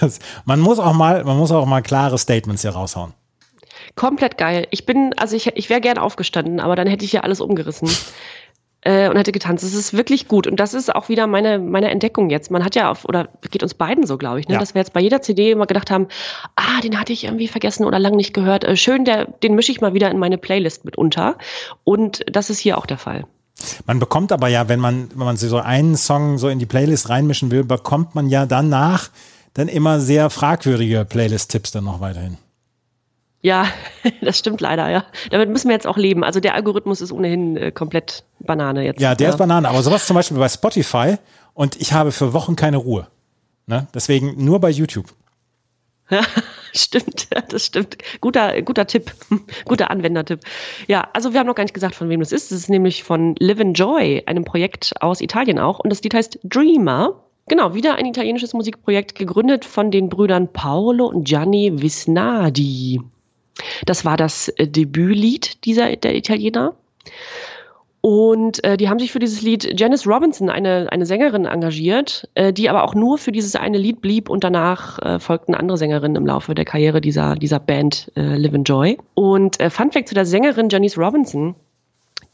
Das, man muss auch mal, man muss auch mal klare Statements hier raushauen. Komplett geil. Ich bin, also ich, ich wäre gern aufgestanden, aber dann hätte ich hier alles umgerissen. Äh, und hätte getanzt. Es ist wirklich gut. Und das ist auch wieder meine, meine Entdeckung jetzt. Man hat ja auf, oder geht uns beiden so, glaube ich, ne? Ja. dass wir jetzt bei jeder CD immer gedacht haben, ah, den hatte ich irgendwie vergessen oder lang nicht gehört. Äh, schön, der, den mische ich mal wieder in meine Playlist mit unter. Und das ist hier auch der Fall. Man bekommt aber ja, wenn man, wenn man so einen Song so in die Playlist reinmischen will, bekommt man ja danach dann immer sehr fragwürdige Playlist-Tipps dann noch weiterhin. Ja, *laughs* das stimmt leider, ja. Damit müssen wir jetzt auch leben. Also der Algorithmus ist ohnehin äh, komplett Banane jetzt. Ja, der ist Banane, aber sowas zum Beispiel bei Spotify und ich habe für Wochen keine Ruhe. Ne? Deswegen nur bei YouTube. *laughs* Ja, stimmt, das stimmt. Guter, guter Tipp, *laughs* guter Anwendertipp. Ja, also wir haben noch gar nicht gesagt, von wem das ist. Das ist nämlich von Live and Joy, einem Projekt aus Italien auch. Und das Lied heißt Dreamer. Genau, wieder ein italienisches Musikprojekt, gegründet von den Brüdern Paolo und Gianni Visnadi. Das war das äh, Debütlied dieser der Italiener. Und äh, die haben sich für dieses Lied Janice Robinson, eine, eine Sängerin, engagiert, äh, die aber auch nur für dieses eine Lied blieb und danach äh, folgten andere Sängerinnen im Laufe der Karriere dieser, dieser Band äh, Live and Joy. Und äh, Fun Fact zu der Sängerin Janice Robinson,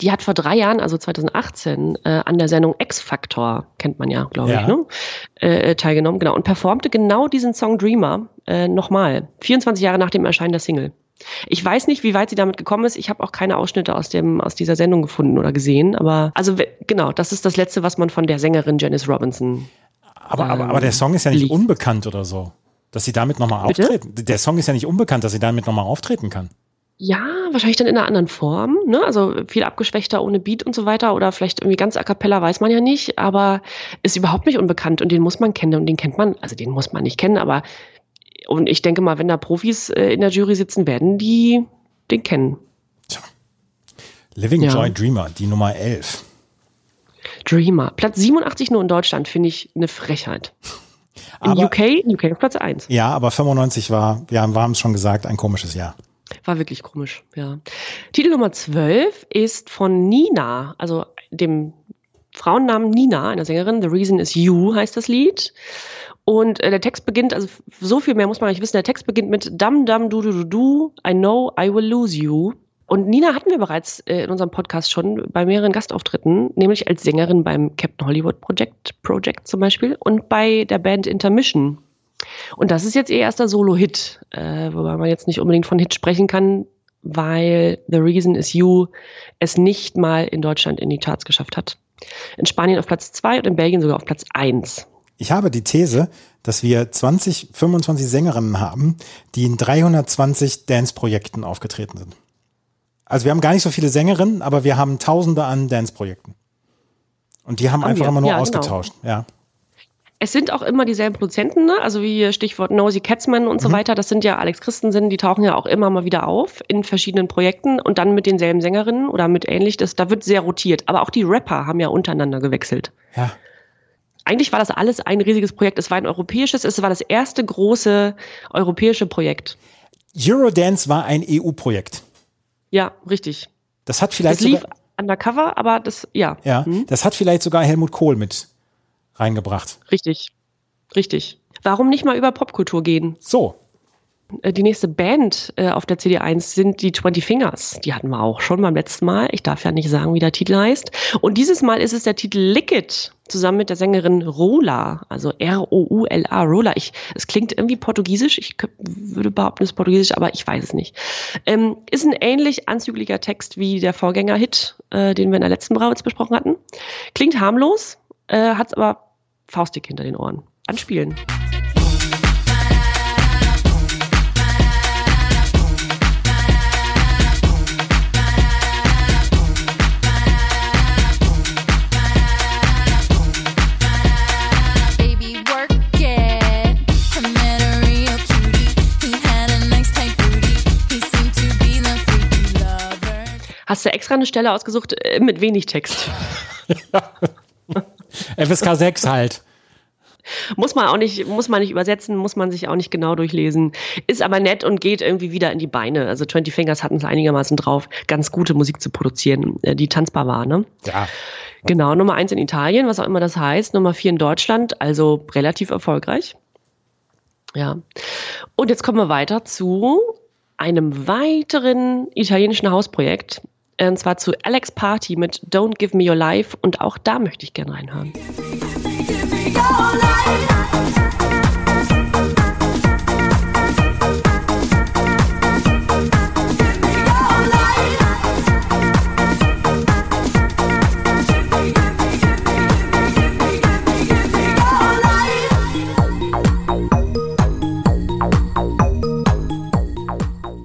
die hat vor drei Jahren, also 2018, äh, an der Sendung X Factor, kennt man ja, glaube Ja. ich, ne? äh, teilgenommen, genau, und performte genau diesen Song Dreamer äh, nochmal, 24 Jahre nach dem Erscheinen der Single. Ich weiß nicht, wie weit sie damit gekommen ist. Ich habe auch keine Ausschnitte aus, dem, aus dieser Sendung gefunden oder gesehen. Aber also genau, das ist das Letzte, was man von der Sängerin Janice Robinson. Aber, aber, Ähm, aber der Song ist ja nicht liegt. unbekannt oder so. Dass sie damit nochmal auftreten. Der Song ist ja nicht unbekannt, dass sie damit nochmal auftreten kann. Ja, wahrscheinlich dann in einer anderen Form, ne? Also viel abgeschwächter ohne Beat und so weiter oder vielleicht irgendwie ganz a cappella, weiß man ja nicht, aber ist überhaupt nicht unbekannt und den muss man kennen und den kennt man, also den muss man nicht kennen, aber und ich denke mal, wenn da Profis äh, in der Jury sitzen, werden die den kennen. Living Ja. Joy Dreamer, die Nummer 11. Dreamer. Platz 87 nur in Deutschland, finde ich eine Frechheit. In Aber- UK, UK auf Platz 1. Ja, aber 95 war, wir haben es schon gesagt, ein komisches Jahr. War wirklich komisch, ja. Titel Nummer 12 ist von Nina, also dem Frauennamen Nina, einer Sängerin. The Reason is You heißt das Lied. Und äh, der Text beginnt, also so viel mehr muss man nicht wissen, der Text beginnt mit Dum Dum Du Du Du Du, I know I will lose you. Und Nina hatten wir bereits äh, in unserem Podcast schon bei mehreren Gastauftritten, nämlich als Sängerin beim Captain Hollywood Project, Project zum Beispiel und bei der Band Intermission. Und das ist jetzt ihr erster Solo-Hit, äh, wobei man jetzt nicht unbedingt von Hit sprechen kann, weil The Reason Is You es nicht mal in Deutschland in die Charts geschafft hat. In Spanien auf Platz 2 und in Belgien sogar auf Platz 1. Ich habe die These, dass wir 20, 25 Sängerinnen haben, die in 320 Dance-Projekten aufgetreten sind. Also wir haben gar nicht so viele Sängerinnen, aber wir haben Tausende an Dance-Projekten. Und die haben, Haben einfach wir. immer nur Ja, genau. ausgetauscht. Ja. Es sind auch immer dieselben Produzenten, ne? also wie Stichwort Nosy Katzman und so weiter. Das sind ja Alex Christensen, die tauchen ja auch immer mal wieder auf in verschiedenen Projekten und dann mit denselben Sängerinnen oder mit ähnlich. Das, da wird sehr rotiert. Aber auch die Rapper haben ja untereinander gewechselt. Ja. Eigentlich war das alles ein riesiges Projekt. Es war ein europäisches, es war das erste große europäische Projekt. Eurodance war ein EU-Projekt. Ja, richtig. Das hat vielleicht Es lief sogar, undercover, aber das, ja. ja, Hm? das hat vielleicht sogar Helmut Kohl mit reingebracht. Richtig. Richtig. Warum nicht mal über Popkultur gehen? So. Äh, Die nächste Band äh, auf der CD1 sind die 20 Fingers. Die hatten wir auch schon beim letzten Mal. Ich darf ja nicht sagen, wie der Titel heißt. Und dieses Mal ist es der Titel Lick It, zusammen mit der Sängerin Rola, also R-O-U-L-A, Rola. Ich, es klingt irgendwie portugiesisch. Ich würde behaupten, es ist portugiesisch, aber ich weiß es nicht. Ähm, ist ein ähnlich anzüglicher Text wie der Vorgänger-Hit, äh, den wir in der letzten Brauwitz besprochen hatten. Klingt harmlos, äh, hat aber faustig hinter den Ohren. Anspielen. Hast du extra eine Stelle ausgesucht äh, mit wenig Text? *laughs* FSK 6 halt. Muss man auch nicht, muss man nicht übersetzen, muss man sich auch nicht genau durchlesen. Ist aber nett und geht irgendwie wieder in die Beine. Also 20 Fingers hatten es einigermaßen drauf, ganz gute Musik zu produzieren, äh, die tanzbar war, ne? Ja. Genau, Nummer eins in Italien, was auch immer das heißt, Nummer vier in Deutschland, also relativ erfolgreich. Ja. Und jetzt kommen wir weiter zu einem weiteren italienischen Hausprojekt. Äh, Und zwar zu Alex Party mit Don't Give Me Your Life. Und auch da möchte ich gerne reinhören.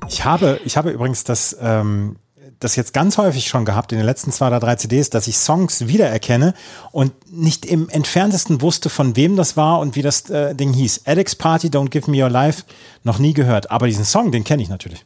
Ich habe, ich habe übrigens das, ähm, das jetzt ganz häufig schon gehabt in den letzten zwei oder drei CDs, dass ich Songs wiedererkenne und nicht im entferntesten wusste, von wem das war und wie das äh, Ding hieß. Alex Party, Don't Give Me Your Life, noch nie gehört. Aber diesen Song, den kenne ich natürlich.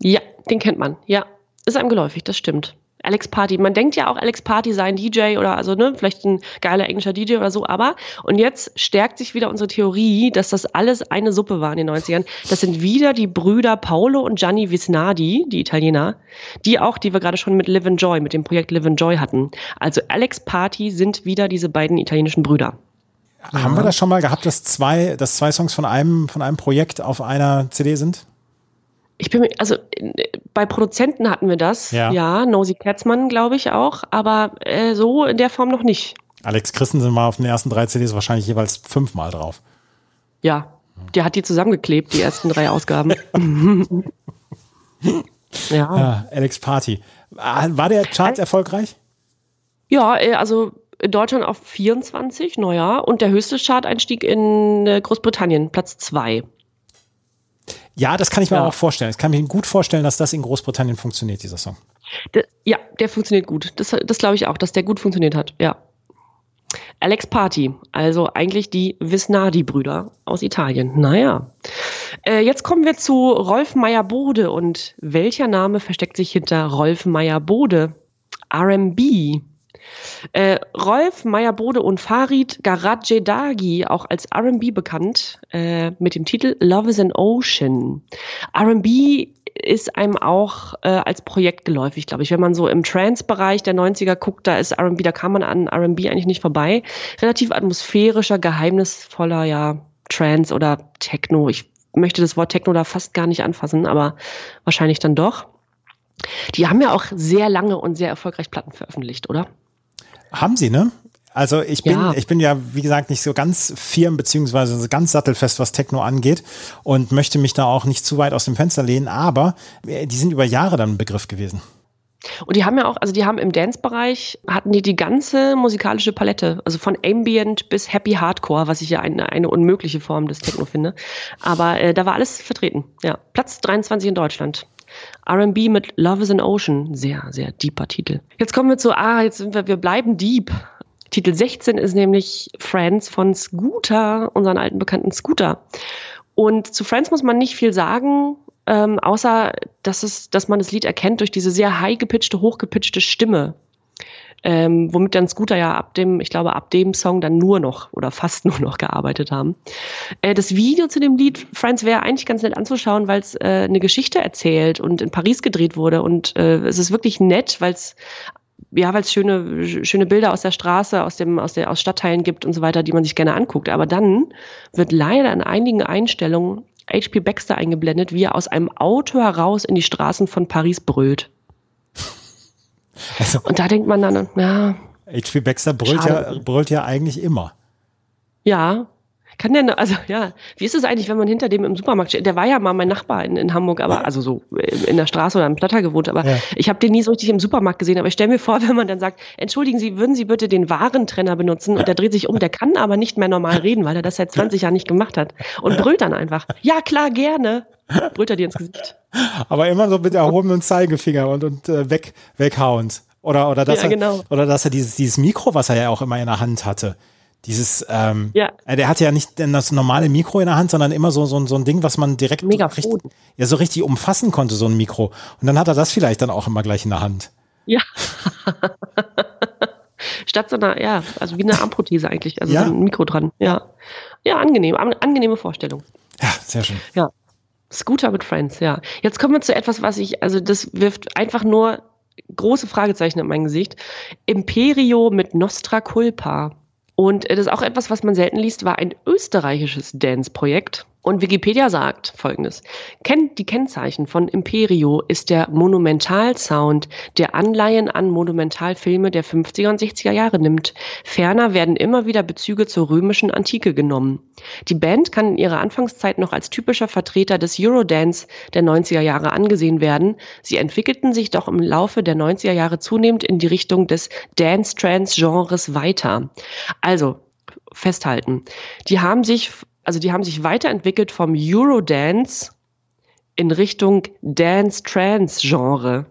Ja, den kennt man. Ja, ist einem geläufig, das stimmt. Alex Party. Man denkt ja auch, Alex Party sei ein DJ oder also, ne, vielleicht ein geiler englischer DJ oder so, aber, und jetzt stärkt sich wieder unsere Theorie, dass das alles eine Suppe war in den 90ern. Das sind wieder die Brüder Paolo und Gianni Visnadi, die Italiener, die auch, die wir gerade schon mit Live and Joy, mit dem Projekt Live and Joy hatten. Also Alex Party sind wieder diese beiden italienischen Brüder. Haben wir das schon mal gehabt, dass zwei, dass zwei Songs von einem, von einem Projekt auf einer CD sind? Ich bin also bei Produzenten hatten wir das, Ja. ja, Nosy Katzmann, glaube ich auch, aber äh, so in der Form noch nicht. Alex Christensen war auf den ersten drei CDs wahrscheinlich jeweils fünfmal drauf. Ja, der hat die zusammengeklebt, die ersten drei Ausgaben. *laughs* ja. Ah, Alex Party. Ah, War der Chart erfolgreich? ja, äh, also in Deutschland auf 24, naja, und der höchste Chart-Einstieg in äh, Großbritannien, Platz 2. Ja, das kann ich mir Ja. auch vorstellen. Ich kann mir gut vorstellen, dass das in Großbritannien funktioniert, dieser Song. De, ja, der funktioniert gut. Das, das glaube ich auch, dass der gut funktioniert hat, ja. Alex Party, also eigentlich die Visnadi-Brüder aus Italien. Naja. Äh, jetzt kommen wir zu Rolf Meyer-Bode. Und welcher Name versteckt sich hinter Rolf Meyer-Bode? RB. Äh, Rolf Meyer-Bode und Farid Garajedagi, auch als R&B bekannt, äh, mit dem Titel Love is an Ocean. R&B ist einem auch äh, als Projekt geläufig, glaube ich. Wenn man so im Trance-Bereich der 90er guckt, da ist R&B, da kann man an R&B eigentlich nicht vorbei. Relativ atmosphärischer, geheimnisvoller, ja, Trance oder Techno. Ich möchte das Wort Techno da fast gar nicht anfassen, aber wahrscheinlich dann doch. Die haben ja auch sehr lange und sehr erfolgreich Platten veröffentlicht, oder? Haben sie, ne? Also ich bin, Ja. ich bin ja, wie gesagt, nicht so ganz firm beziehungsweise ganz sattelfest, was Techno angeht und möchte mich da auch nicht zu weit aus dem Fenster lehnen, aber äh, die sind über Jahre dann ein Begriff gewesen. Und die haben ja auch, also die haben im Dance-Bereich, hatten die die ganze musikalische Palette, also von Ambient bis Happy Hardcore, was ich ja eine, eine unmögliche Form des Techno finde. Aber äh, da war alles vertreten. Ja, Platz 23 in Deutschland. R&B mit Love is an Ocean. Sehr, sehr deeper Titel. Jetzt kommen wir zu, ah, jetzt sind wir, wir bleiben deep. Titel 16 ist nämlich Friends von Scooter, unseren alten bekannten Scooter. Und zu Friends muss man nicht viel sagen, ähm, außer dass, es, dass man das Lied erkennt durch diese sehr high gepitchte, hochgepitchte Stimme. Ähm, womit dann Scooter ja ab dem, ich glaube, ab dem Song dann nur noch oder fast *laughs* nur noch gearbeitet haben. Äh, das Video zu dem Lied Friends wäre eigentlich ganz nett anzuschauen, weil es äh, eine Geschichte erzählt und in Paris gedreht wurde. Und äh, es ist wirklich nett, weil es ja, weil es schöne, schöne Bilder aus der Straße, aus dem, aus der, aus Stadtteilen gibt und so weiter, die man sich gerne anguckt. Aber dann wird leider in einigen Einstellungen H.P. Baxter eingeblendet, wie er aus einem Auto heraus in die Straßen von Paris brüllt. Also, Und da denkt man dann, ja, H.P. Baxter brüllt ja, brüllt ja eigentlich immer. ja, kann der, also ja, wie ist es eigentlich, wenn man hinter dem im Supermarkt steht? Der war ja mal mein Nachbar in, in Hamburg, aber also so in der Straße oder im Platter gewohnt, aber Ja. ich habe den nie so richtig im Supermarkt gesehen. Aber ich stelle mir vor, wenn man dann sagt, entschuldigen Sie, würden Sie bitte den Warentrenner benutzen? Und der dreht sich um, der kann aber nicht mehr normal reden, weil er das seit 20 Jahren nicht gemacht hat. Und brüllt dann einfach, ja klar, gerne. Brüllt er dir ins Gesicht. Aber immer so mit erhobenem Zeigefinger und, und äh, weg, weghauend. Oder, oder, dass Ja, er, genau. oder dass er dieses, dieses Mikro, was er ja auch immer in der Hand hatte. Dieses, ähm, Ja. äh, der hatte ja nicht das normale Mikro in der Hand, sondern immer so, so, so ein Ding, was man direkt richtig, ja, so richtig umfassen konnte, so ein Mikro. Und dann hat er das vielleicht dann auch immer gleich in der Hand. Ja. *laughs* Statt so einer, ja, also wie eine Armprothese eigentlich, also Ja. so ein Mikro dran. Ja. Ja, angenehm, an- angenehme Vorstellung. Ja, sehr schön. Ja. Scooter mit Friends, ja. Jetzt kommen wir zu etwas, was ich, also das wirft einfach nur große Fragezeichen in mein Gesicht. Imperio mit Nostra Culpa. Und äh, das ist auch etwas, was man selten liest, war ein österreichisches Dance-Projekt. Und Wikipedia sagt folgendes. Kennt die Kennzeichen von Imperio ist der Monumentalsound, der Anleihen an Monumentalfilme der 50er und 60er Jahre nimmt. Ferner werden immer wieder Bezüge zur römischen Antike genommen. Die Band kann in ihrer Anfangszeit noch als typischer Vertreter des Eurodance der 90er Jahre angesehen werden. Sie entwickelten sich doch im Laufe der 90er Jahre zunehmend in die Richtung des Dance-Trance-Genres weiter. Also, festhalten. Die haben sich, also die haben sich weiterentwickelt vom Eurodance in Richtung Dance-Trance-Genre.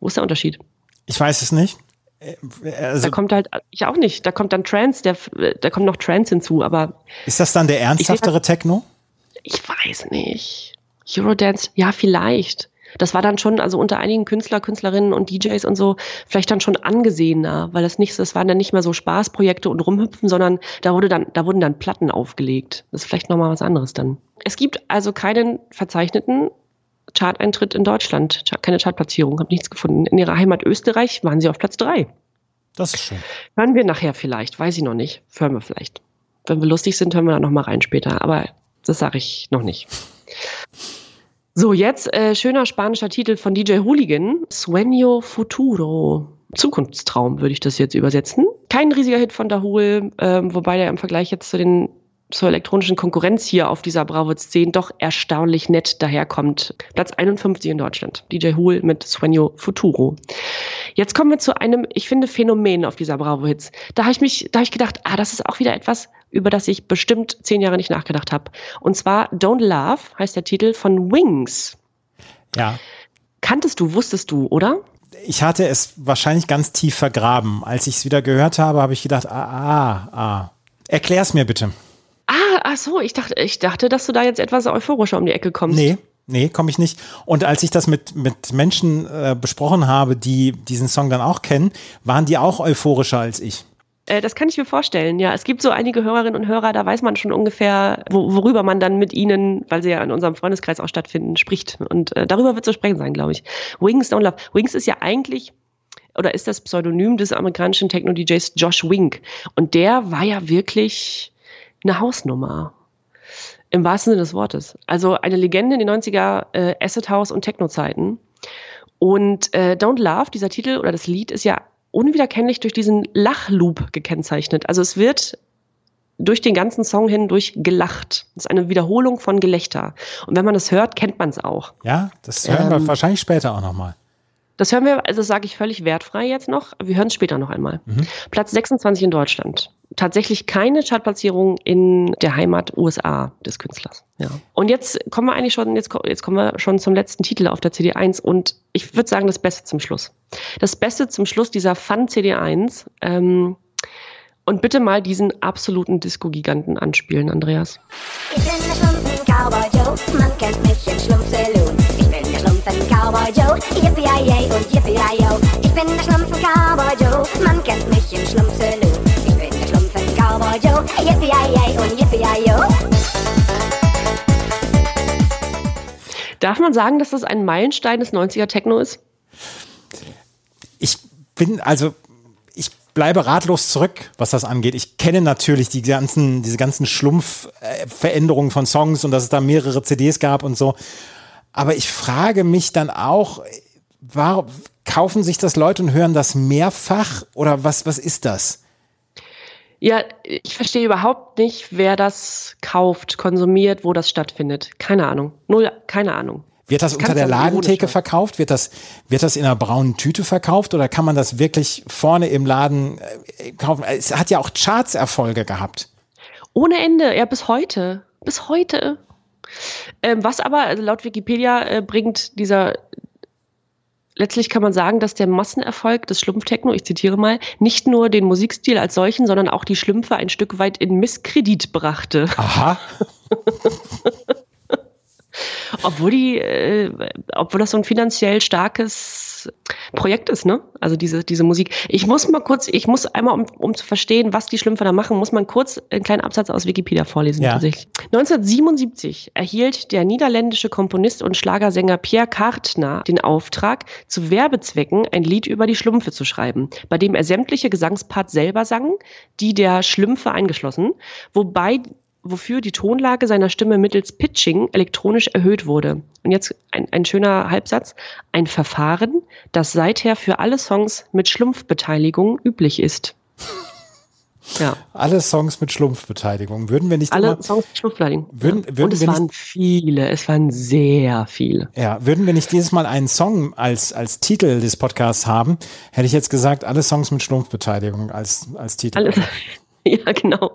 Wo ist der Unterschied? Ich weiß es nicht. Äh, Also, da kommt halt, ich auch nicht, da kommt dann Trance, der, da kommt noch Trance hinzu, aber ist das dann der ernsthaftere Techno? ich weiß nicht. Eurodance, ja, vielleicht. Das war dann schon, also unter einigen Künstler, Künstlerinnen und DJs und so, vielleicht dann schon angesehener, weil das nicht, das waren dann nicht mehr so Spaßprojekte und rumhüpfen, sondern da wurde dann, da wurden dann Platten aufgelegt. Das ist vielleicht nochmal was anderes dann. Es gibt also keinen verzeichneten Chart-Eintritt in Deutschland, keine Chartplatzierung, habe nichts gefunden. In ihrer Heimat Österreich waren sie auf Platz drei. Das ist schön. Hören wir nachher vielleicht, weiß ich noch nicht. Hören wir vielleicht. Wenn wir lustig sind, hören wir da noch mal rein später. Aber das sage ich noch nicht. So, jetzt äh, schöner spanischer Titel von DJ Hooligan. Sueño Futuro. Zukunftstraum würde ich das jetzt übersetzen. Kein riesiger Hit von Dahul, ähm, wobei der im Vergleich jetzt zu den zur elektronischen Konkurrenz hier auf dieser Bravo 10 doch erstaunlich nett daherkommt. Platz 51 in Deutschland. DJ Hool mit Sueño Futuro. Jetzt kommen wir zu einem, ich finde, Phänomen auf dieser Bravo Hits. Da habe ich mich, da habe ich gedacht, ah, das ist auch wieder etwas, über das ich bestimmt zehn Jahre nicht nachgedacht habe. Und zwar Don't Love heißt der Titel von Wings. Ja. Kanntest du, wusstest du, oder? Ich hatte es wahrscheinlich ganz tief vergraben. Als ich es wieder gehört habe, habe ich gedacht, ah, ah, ah. Erklär's mir bitte. Ah, ach so, ich dachte, ich dachte, dass du da jetzt etwas euphorischer um die Ecke kommst. Nee, nee, komme ich nicht. Und als ich das mit, mit Menschen äh, besprochen habe, die diesen Song dann auch kennen, waren die auch euphorischer als ich. Äh, das kann ich mir vorstellen, ja. Es gibt so einige Hörerinnen und Hörer, da weiß man schon ungefähr, wo, worüber man dann mit ihnen, weil sie ja in unserem Freundeskreis auch stattfinden, spricht. Und äh, darüber wird zu sprechen sein, glaube ich. Wings Don't Love. Wings ist ja eigentlich oder ist das Pseudonym des amerikanischen Techno-DJs Josh Wink. Und der war ja wirklich eine Hausnummer. Im wahrsten Sinne des Wortes. Also eine Legende in den 90er äh, Acid House und Techno-Zeiten. Und äh, Don't Laugh, dieser Titel oder das Lied, ist ja unwiederkennlich durch diesen Lachloop gekennzeichnet. Also es wird durch den ganzen Song hindurch gelacht. Das ist eine Wiederholung von Gelächter. Und wenn man das hört, kennt man es auch. Ja, das hören wir Ähm. wahrscheinlich später auch nochmal. Das hören wir, also sage ich völlig wertfrei jetzt noch. Wir hören es später noch einmal. Platz 26 in Deutschland. Tatsächlich keine Chartplatzierung in der Heimat USA des Künstlers. Ja. Und jetzt kommen wir eigentlich schon, jetzt, jetzt kommen wir schon zum letzten Titel auf der CD1 und ich würde sagen, das Beste zum Schluss. Das Beste zum Schluss dieser Fun CD1 ähm, Und bitte mal diesen absoluten Disco-Giganten anspielen, Andreas. Ich bin der Schlumpfen Cowboy Joe, man kennt mich im Schlumpf-Saloon. Ich bin der Schlumpfen Cowboy Joe, yippie und yippie Ich bin der Schlumpfen Cowboy Joe, man kennt mich im Schlumpf-Saloon. Ich bin der Schlumpfen Cowboy Joe, yippie und yippie Darf man sagen, dass das ein Meilenstein des 90er Techno ist? Ich bin, also, ich bleibe ratlos zurück, was das angeht. Ich kenne natürlich die ganzen, diese ganzen Schlumpf-Veränderungen von Songs und dass es da mehrere CDs gab und so. Aber ich frage mich dann auch, warum kaufen sich das Leute und hören das mehrfach oder was, was ist das? Ja, ich verstehe überhaupt nicht, wer das kauft, konsumiert, wo das stattfindet. Keine Ahnung. Null, keine Ahnung. Wird das Ich unter der Ladentheke verkauft? Wird das, wird das in einer braunen Tüte verkauft oder kann man das wirklich vorne im Laden äh, kaufen? Es hat ja auch Charts-Erfolge gehabt. Ohne Ende, ja, bis heute. Bis heute. Ähm, was aber, also laut Wikipedia äh, bringt dieser, letztlich kann man sagen, dass der Massenerfolg des Schlumpftechno, ich zitiere mal, nicht nur den Musikstil als solchen, sondern auch die Schlümpfe ein Stück weit in Misskredit brachte. Aha. *laughs* Obwohl die, äh, obwohl das so ein finanziell starkes Projekt ist, ne? Also diese, diese Musik. Ich muss mal kurz, ich muss einmal, um, um zu verstehen, was die Schlümpfe da machen, muss man kurz einen kleinen Absatz aus Wikipedia vorlesen. Ja. tatsächlich. 1977 erhielt der niederländische Komponist und Schlagersänger Pierre Kartner den Auftrag, zu Werbezwecken ein Lied über die Schlümpfe zu schreiben, bei dem er sämtliche Gesangsparts selber sang, die der Schlümpfe eingeschlossen, wobei wofür die Tonlage seiner Stimme mittels Pitching elektronisch erhöht wurde. Und jetzt ein, ein schöner Halbsatz. Ein Verfahren, das seither für alle Songs mit Schlumpfbeteiligung üblich ist. Ja, Alle Songs mit Schlumpfbeteiligung. Würden wir nicht alle immer, Songs mit Schlumpfbeteiligung. Würden- ja. würden Und es wir nicht- waren viele, es waren sehr viele. ja, würden wir nicht dieses Mal einen Song als, als Titel des Podcasts haben, hätte ich jetzt gesagt, alle Songs mit Schlumpfbeteiligung als, als Titel. Alle, *laughs* ja, genau.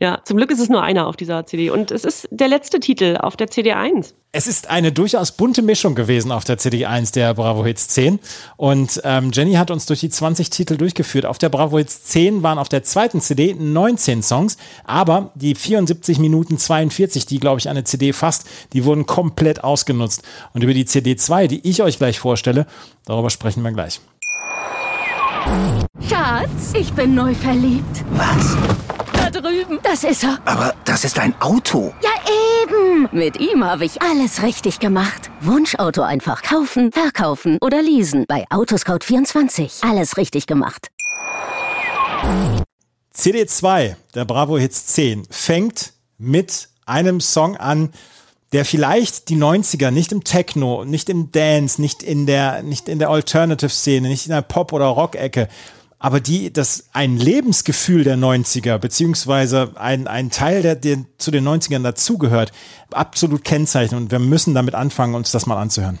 Ja, zum Glück ist es nur einer auf dieser CD. Und es ist der letzte Titel auf der CD 1. Es ist eine durchaus bunte Mischung gewesen auf der CD1 der Bravo Hits 10. Und ähm, Jenny hat uns durch die 20 Titel durchgeführt. Auf der Bravo Hits 10 waren auf der zweiten CD 19 Songs, aber die 74 Minuten 42, die glaube ich eine CD fasst, die wurden komplett ausgenutzt. Und über die CD 2, die ich euch gleich vorstelle, darüber sprechen wir gleich. Schatz, ich bin neu verliebt. Was? Da drüben. Das ist er. Aber das ist ein Auto. Ja, eben. Mit ihm habe ich alles richtig gemacht. Wunschauto einfach kaufen, verkaufen oder leasen. Bei Autoscout24. Alles richtig gemacht. CD2 der Bravo Hits 10 fängt mit einem Song an, der vielleicht die 90er nicht im Techno, nicht im Dance, nicht in der, nicht in der Alternative-Szene, nicht in der Pop- oder Rock-Ecke, aber die, das ein Lebensgefühl der 90er, beziehungsweise ein, ein Teil, der, der zu den 90ern dazugehört, absolut kennzeichnen. Und wir müssen damit anfangen, uns das mal anzuhören.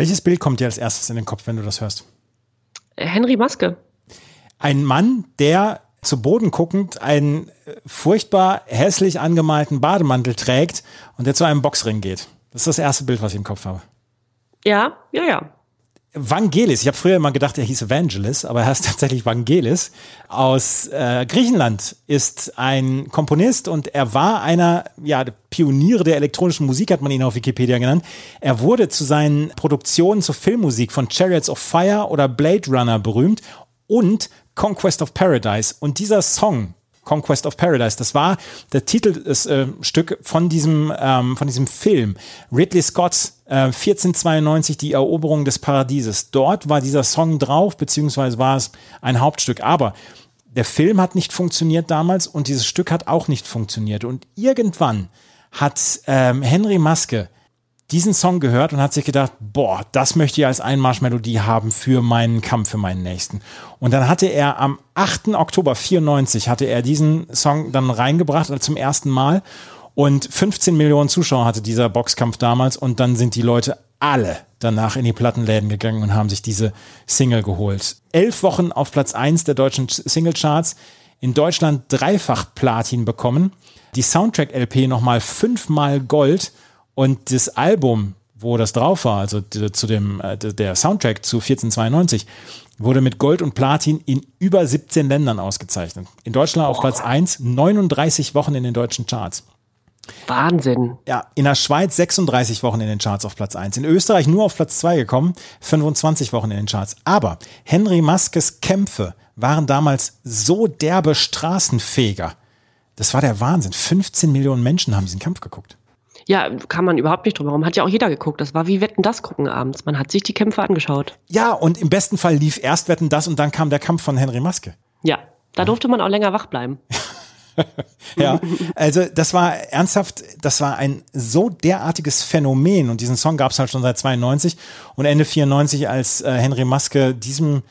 Welches Bild kommt dir als erstes in den Kopf, wenn du das hörst? Henry Maske. Ein Mann, der zu Boden guckend einen furchtbar hässlich angemalten Bademantel trägt und der zu einem Boxring geht. Das ist das erste Bild, was ich im Kopf habe. Ja, ja, ja. Vangelis, ich habe früher immer gedacht, er hieß Evangelis, aber er heißt *laughs* tatsächlich Vangelis. Aus äh, Griechenland ist ein Komponist und er war einer, ja, der Pioniere der elektronischen Musik, hat man ihn auf Wikipedia genannt. Er wurde zu seinen Produktionen zur Filmmusik von Chariots of Fire oder Blade Runner berühmt und Conquest of Paradise. Und dieser Song, Conquest of Paradise. Das war der Titelstück von diesem ähm, von diesem Film Ridley Scott's äh, 1492 die Eroberung des Paradieses. Dort war dieser Song drauf, beziehungsweise war es ein Hauptstück. Aber der Film hat nicht funktioniert damals und dieses Stück hat auch nicht funktioniert. Und irgendwann hat ähm, Henry Maske diesen Song gehört und hat sich gedacht, boah, das möchte ich als Einmarschmelodie haben für meinen Kampf, für meinen Nächsten. Und dann hatte er am 8. Oktober 94 hatte er diesen Song dann reingebracht, also zum ersten Mal. Und 15 Millionen Zuschauer hatte dieser Boxkampf damals und dann sind die Leute alle danach in die Plattenläden gegangen und haben sich diese Single geholt. Elf Wochen auf Platz 1 der deutschen Singlecharts, in Deutschland dreifach Platin bekommen, die Soundtrack-LP nochmal fünfmal Gold und das Album, wo das drauf war, also zu dem, äh, der Soundtrack zu 1492, wurde mit Gold und Platin in über 17 Ländern ausgezeichnet. In Deutschland auf Platz 1, 39 Wochen in den deutschen Charts. Wahnsinn. Ja, in der Schweiz 36 Wochen in den Charts auf Platz 1. In Österreich nur auf Platz 2 gekommen, 25 Wochen in den Charts. Aber Henry Maskes Kämpfe waren damals so derbe Straßenfeger. Das war der Wahnsinn. 15 Millionen Menschen haben diesen Kampf geguckt. Ja, kann man überhaupt nicht drüber. Warum hat ja auch jeder geguckt? Das war wie Wetten das gucken abends. Man hat sich die Kämpfe angeschaut. Ja, und im besten Fall lief erst Wetten das und dann kam der Kampf von Henry Maske. Ja, da durfte man auch länger wach bleiben. *laughs* Ja, also das war ernsthaft, das war ein so derartiges Phänomen und diesen Song gab es halt schon seit 92 und Ende 94, als äh, Henry Maske diesem,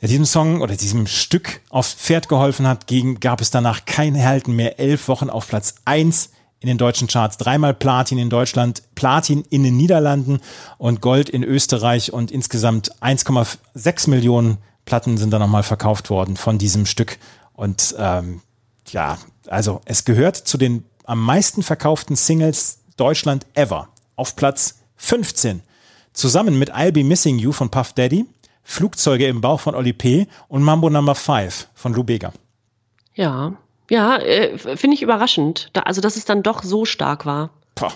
ja, diesem Song oder diesem Stück aufs Pferd geholfen hat, gegen, gab es danach kein Halten mehr. Elf Wochen auf Platz 1 in den deutschen Charts, dreimal Platin in Deutschland, Platin in den Niederlanden und Gold in Österreich und insgesamt 1,6 Millionen Platten sind da nochmal verkauft worden von diesem Stück und ähm, ja, also es gehört zu den am meisten verkauften Singles Deutschland ever. Auf Platz 15. Zusammen mit I'll Be Missing You von Puff Daddy, Flugzeuge im Bauch von Oli P. und Mambo Number 5 von Lou Bega. Ja, ja, äh, finde ich überraschend. Da, also, dass es dann doch so stark war. Poh.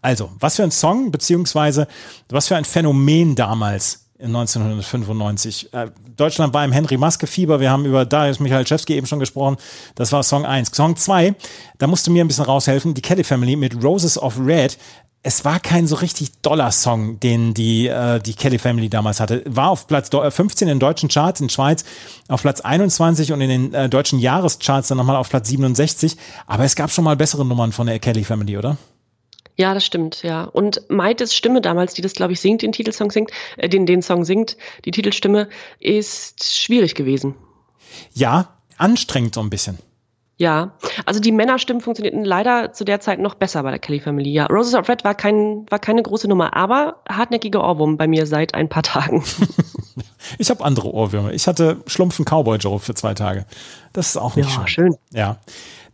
Also, was für ein Song, beziehungsweise was für ein Phänomen damals 1995. Äh, Deutschland war im Henry Maske Fieber. Wir haben über Darius Michalczewski eben schon gesprochen. Das war Song 1. Song 2, da musst du mir ein bisschen raushelfen. Die Kelly Family mit Roses of Red. Es war kein so richtig doller Song, den die, äh, die Kelly Family damals hatte. War auf Platz do- äh, 15 in deutschen Charts in Schweiz, auf Platz 21 und in den äh, deutschen Jahrescharts dann nochmal auf Platz 67. Aber es gab schon mal bessere Nummern von der Kelly Family, oder? Ja, das stimmt, ja. Und Maites Stimme damals, die das, glaube ich, singt, den Titelsong singt, äh, den, den Song singt, die Titelstimme, ist schwierig gewesen. Ja, anstrengend so ein bisschen. Ja, also die Männerstimmen funktionierten leider zu der Zeit noch besser bei der Kelly Family. Ja, Roses of Red war, kein, war keine große Nummer, aber hartnäckige Ohrwurm bei mir seit ein paar Tagen. *laughs* Ich habe andere Ohrwürmer. Ich hatte Schlumpfen Cowboy Joe für zwei Tage. Das ist auch nicht Ja, schön. schön. Ja.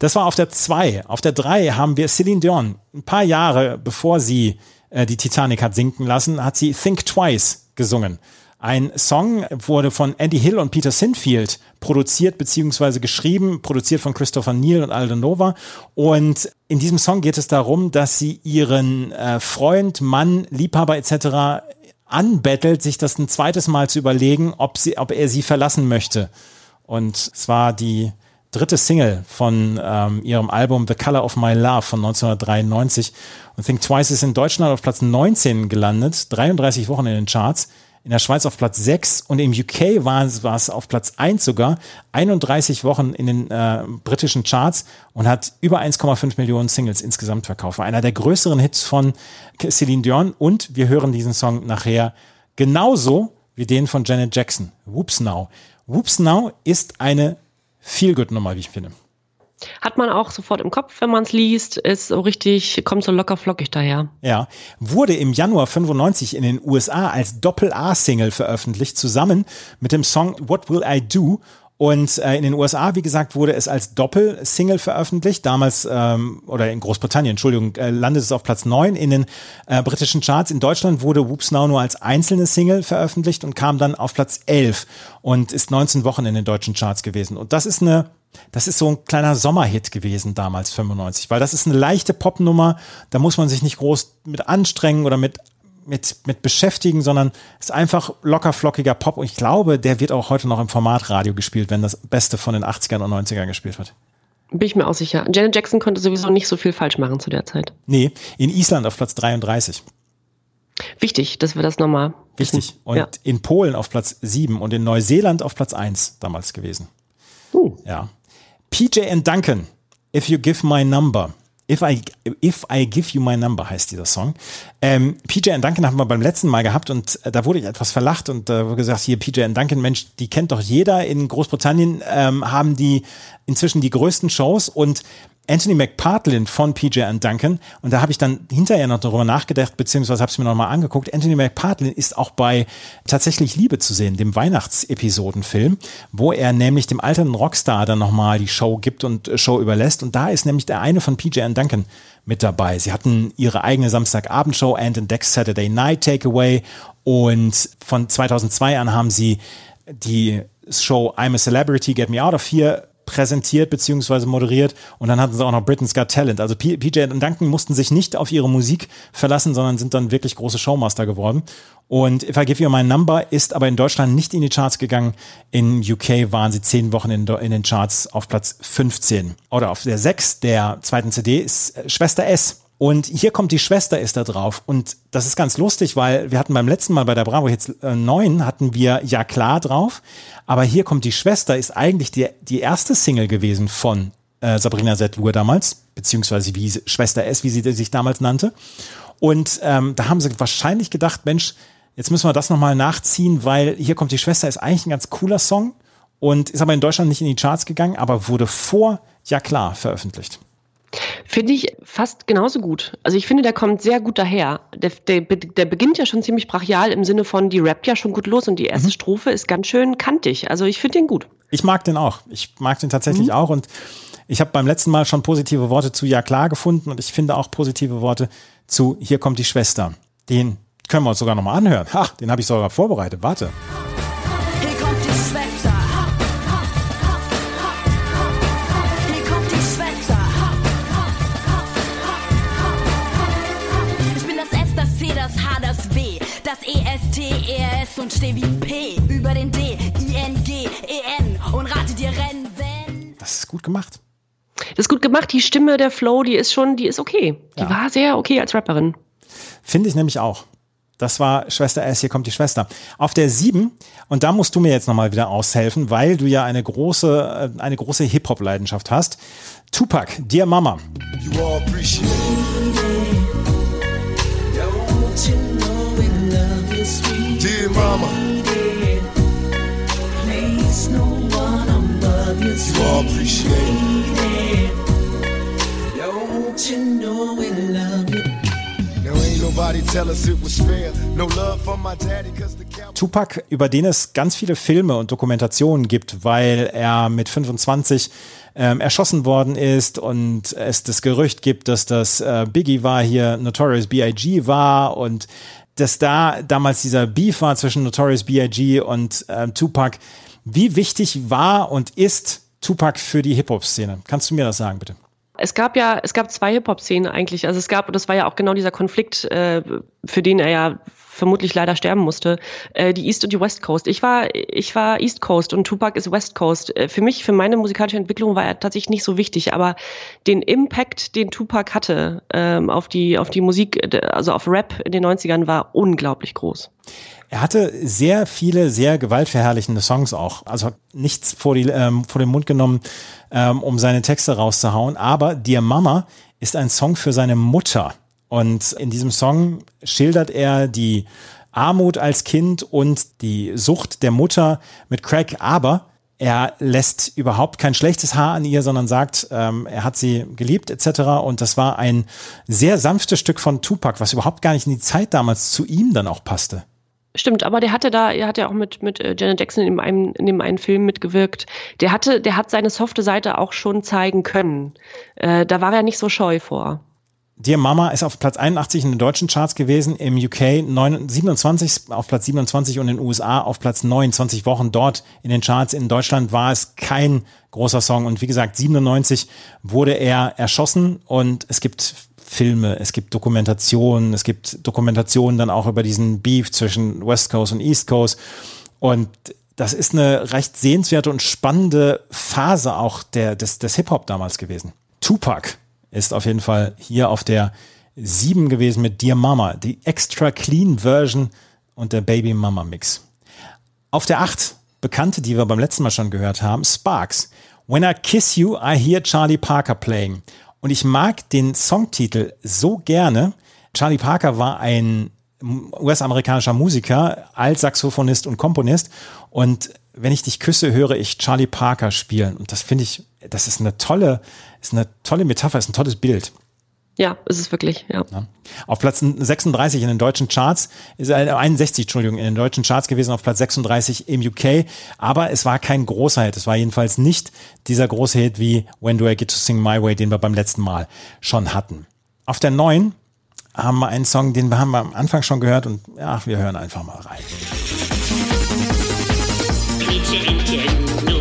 Das war auf der 2. Auf der 3 haben wir Celine Dion. Ein paar Jahre bevor sie äh, die Titanic hat sinken lassen, hat sie Think Twice gesungen. Ein Song wurde von Andy Hill und Peter Sinfield produziert bzw. geschrieben, produziert von Christopher Neal und Aldo Nova. Und in diesem Song geht es darum, dass sie ihren äh, Freund, Mann, Liebhaber etc. anbettelt, sich das ein zweites Mal zu überlegen, ob, sie, ob er sie verlassen möchte. Und es war die dritte Single von ähm, ihrem Album The Color of My Love von 1993. Und Think Twice ist in Deutschland auf Platz 19 gelandet, 33 Wochen in den Charts. In der Schweiz auf Platz 6 und im UK war es, auf Platz 1 sogar, 31 Wochen in den äh, britischen Charts und hat über 1,5 Millionen Singles insgesamt verkauft. War einer der größeren Hits von Celine Dion und wir hören diesen Song nachher genauso wie den von Janet Jackson, Whoops Now. Whoops Now ist eine Feel-Good-Nummer, wie ich finde. Hat man auch sofort im Kopf, wenn man es liest, ist so richtig, kommt so locker flockig daher. Ja, wurde im Januar 95 in den USA als Doppel-A-Single veröffentlicht, zusammen mit dem Song What Will I Do? Und äh, in den USA, wie gesagt, wurde es als Doppel-Single veröffentlicht. Damals, ähm, oder in Großbritannien, Entschuldigung, äh, landet es auf Platz 9 in den äh, britischen Charts. In Deutschland wurde Whoops Now nur als einzelne Single veröffentlicht und kam dann auf Platz 11 und ist 19 Wochen in den deutschen Charts gewesen. Und das ist eine das ist so ein kleiner Sommerhit gewesen damals, 95, weil das ist eine leichte Popnummer, da muss man sich nicht groß mit anstrengen oder mit, mit, mit beschäftigen, sondern es ist einfach locker flockiger Pop und ich glaube, der wird auch heute noch im Formatradio gespielt, wenn das Beste von den 80ern und 90ern gespielt wird. Bin ich mir auch sicher. Janet Jackson konnte sowieso nicht so viel falsch machen zu der Zeit. Nee, in Island auf Platz 33. Wichtig, dass wir das nochmal. Wichtig. Und Ja. in Polen auf Platz 7 und in Neuseeland auf Platz 1 damals gewesen. Uh. Ja. PJ and Duncan, If You Give My Number. If I If I Give You My Number heißt dieser Song. Ähm, PJ Duncan haben wir beim letzten Mal gehabt und äh, da wurde ich etwas verlacht und äh, wurde gesagt, hier PJ Duncan, Mensch, die kennt doch jeder. In Großbritannien ähm, haben die inzwischen die größten Shows und Anthony McPartlin von PJ Duncan und da habe ich dann hinterher noch darüber nachgedacht, beziehungsweise habe es mir nochmal angeguckt. Anthony McPartlin ist auch bei Tatsächlich Liebe zu sehen, dem Weihnachtsepisodenfilm, wo er nämlich dem alternden Rockstar dann nochmal die Show gibt und äh, Show überlässt und da ist nämlich der eine von PJ Duncan mit dabei. Sie hatten ihre eigene Samstagabendshow and and Dex Saturday Night Takeaway und von 2002 an haben sie die Show I'm a Celebrity, Get Me Out of Here präsentiert bzw. moderiert und dann hatten sie auch noch Britain's Got Talent. Also PJ und Duncan mussten sich nicht auf ihre Musik verlassen, sondern sind dann wirklich große Showmaster geworden. Und If I Give You My Number ist aber in Deutschland nicht in die Charts gegangen. In UK waren sie zehn Wochen in, in den Charts auf Platz 15. Oder auf der 6 der zweiten CD ist äh, Schwester S. Und hier kommt die Schwester ist da drauf. Und das ist ganz lustig, weil wir hatten beim letzten Mal bei der Bravo jetzt äh, 9 hatten wir ja klar drauf. Aber hier kommt die Schwester ist eigentlich die, die erste Single gewesen von äh, Sabrina Setlur damals, beziehungsweise wie Schwester S, wie sie sich damals nannte. Und ähm, da haben sie wahrscheinlich gedacht, Mensch, jetzt müssen wir das nochmal nachziehen, weil hier kommt die Schwester ist eigentlich ein ganz cooler Song und ist aber in Deutschland nicht in die Charts gegangen, aber wurde vor Ja klar veröffentlicht. Finde ich fast genauso gut. Also ich finde, der kommt sehr gut daher. Der, der, der beginnt ja schon ziemlich brachial im Sinne von, die rappt ja schon gut los und die erste Strophe ist ganz schön kantig. Also ich finde den gut. Ich mag den auch. Ich mag den tatsächlich auch und ich habe beim letzten Mal schon positive Worte zu Ja klar gefunden und ich finde auch positive Worte zu Hier kommt die Schwester. Den können wir uns sogar nochmal anhören. Ha, den habe ich sogar vorbereitet. Warte. Steh wie P über den D, I, N, G, E, N und rate dir Rennen, wenn. Das ist gut gemacht. Das ist gut gemacht. Die Stimme, der Flow, die ist schon, die ist okay. Die Ja. war sehr okay als Rapperin. Finde ich nämlich auch. Das war Schwester S, hier kommt die Schwester. Auf der 7, und da musst du mir jetzt nochmal wieder aushelfen, weil du ja eine große, äh, eine große Hip-Hop-Leidenschaft hast. Tupac, Dear Mama. You all appreciate Dear mama. You all appreciate it. Now ain't nobody tell us it was fair. No love cow. Tupac, über den es ganz viele Filme und Dokumentationen gibt, weil er mit 25 ähm, erschossen worden ist und es das Gerücht gibt, dass das äh, Biggie war hier, Notorious B.I.G. war und dass da damals dieser Beef war zwischen Notorious B.I.G. und ähm, Tupac. Wie wichtig war und ist Tupac für die Hip-Hop-Szene? Kannst du mir das sagen, bitte? Es gab ja, es gab zwei Hip-Hop-Szenen eigentlich. Also es gab, das war ja auch genau dieser Konflikt, äh, für den er ja vermutlich leider sterben musste, äh, die East und die West Coast. Ich war, ich war East Coast und Tupac ist West Coast. Äh, für mich, für meine musikalische Entwicklung war er tatsächlich nicht so wichtig, aber den Impact, den Tupac hatte ähm, auf die, auf die Musik, äh, also auf Rap in den 90ern, war unglaublich groß. Er hatte sehr viele, sehr gewaltverherrlichende Songs auch. Also nichts vor, die, ähm, vor den Mund genommen, ähm, um seine Texte rauszuhauen. Aber Dear Mama ist ein Song für seine Mutter. Und in diesem Song schildert er die Armut als Kind und die Sucht der Mutter mit Crack. Aber er lässt überhaupt kein schlechtes Haar an ihr, sondern sagt, ähm, er hat sie geliebt etc. Und das war ein sehr sanftes Stück von Tupac, was überhaupt gar nicht in die Zeit damals zu ihm dann auch passte. Stimmt, aber der hatte da, er hat ja auch mit, mit äh, Janet Jackson in einem, in dem einen Film mitgewirkt. Der hatte, der hat seine softe Seite auch schon zeigen können. Äh, da war er nicht so scheu vor. Dear Mama ist auf Platz 81 in den deutschen Charts gewesen, im UK 9, 27 auf Platz 27 und in den USA auf Platz 29 Wochen dort in den Charts. In Deutschland war es kein großer Song und wie gesagt, 97 wurde er erschossen und es gibt Filme, es gibt Dokumentationen, es gibt Dokumentationen dann auch über diesen Beef zwischen West Coast und East Coast und das ist eine recht sehenswerte und spannende Phase auch der, des, des Hip-Hop damals gewesen. Tupac ist auf jeden Fall hier auf der 7 gewesen mit Dear Mama, die extra clean Version und der Baby Mama Mix. Auf der 8, Bekannte, die wir beim letzten Mal schon gehört haben, Sparks. When I Kiss You, I Hear Charlie Parker Playing. Und ich mag den Songtitel so gerne. Charlie Parker war ein US-amerikanischer Musiker, Altsaxophonist und Komponist. Und wenn ich dich küsse, höre ich Charlie Parker spielen. Und das finde ich, das ist eine tolle, ist eine tolle Metapher, ist ein tolles Bild. Ja, ist es wirklich, ja. Ja. Auf Platz 36 in den deutschen Charts, ist äh, 61, Entschuldigung, in den deutschen Charts gewesen, auf Platz 36 im UK. Aber es war kein großer Hit. Es war jedenfalls nicht dieser große Hit wie When Do I Get to Sing My Way, den wir beim letzten Mal schon hatten. Auf der 9 haben wir einen Song, den haben wir am Anfang schon gehört und ja, wir hören einfach mal rein. Mit dir.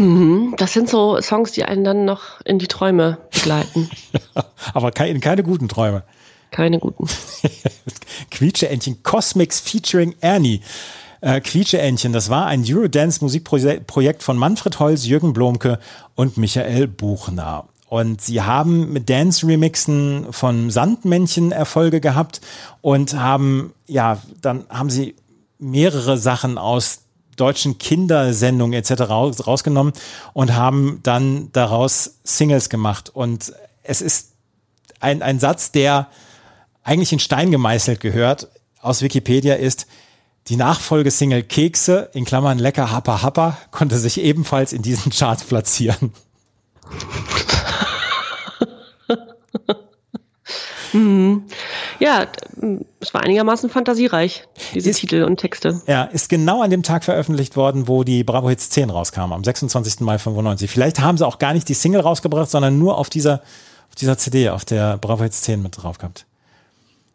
Mhm. Das sind so Songs, die einen dann noch in die Träume begleiten. *laughs* Aber keine, keine guten Träume. Keine guten. *laughs* Quietscheentchen Cosmics featuring Ernie. Äh, Quietscheentchen, das war ein Eurodance-Musikprojekt von Manfred Holz, Jürgen Blomke und Michael Buchner. Und sie haben mit Dance-Remixen von Sandmännchen Erfolge gehabt und haben, ja, dann haben sie mehrere Sachen aus deutschen Kindersendungen etc. raus, rausgenommen und haben dann daraus Singles gemacht. Und es ist ein, ein Satz, der eigentlich in Stein gemeißelt gehört, aus Wikipedia ist, die Nachfolgesingle Kekse, in Klammern lecker Happa Happa, konnte sich ebenfalls in diesen Charts platzieren. *laughs* Ja, es war einigermaßen fantasiereich, diese Ist- Titel und Texte. Ja, ist genau an dem Tag veröffentlicht worden, wo die Bravo Hits 10 rauskam, am 26. Mai 95. Vielleicht haben sie auch gar nicht die Single rausgebracht, sondern nur auf dieser, auf dieser CD, auf der Bravo Hits 10 mit drauf gehabt.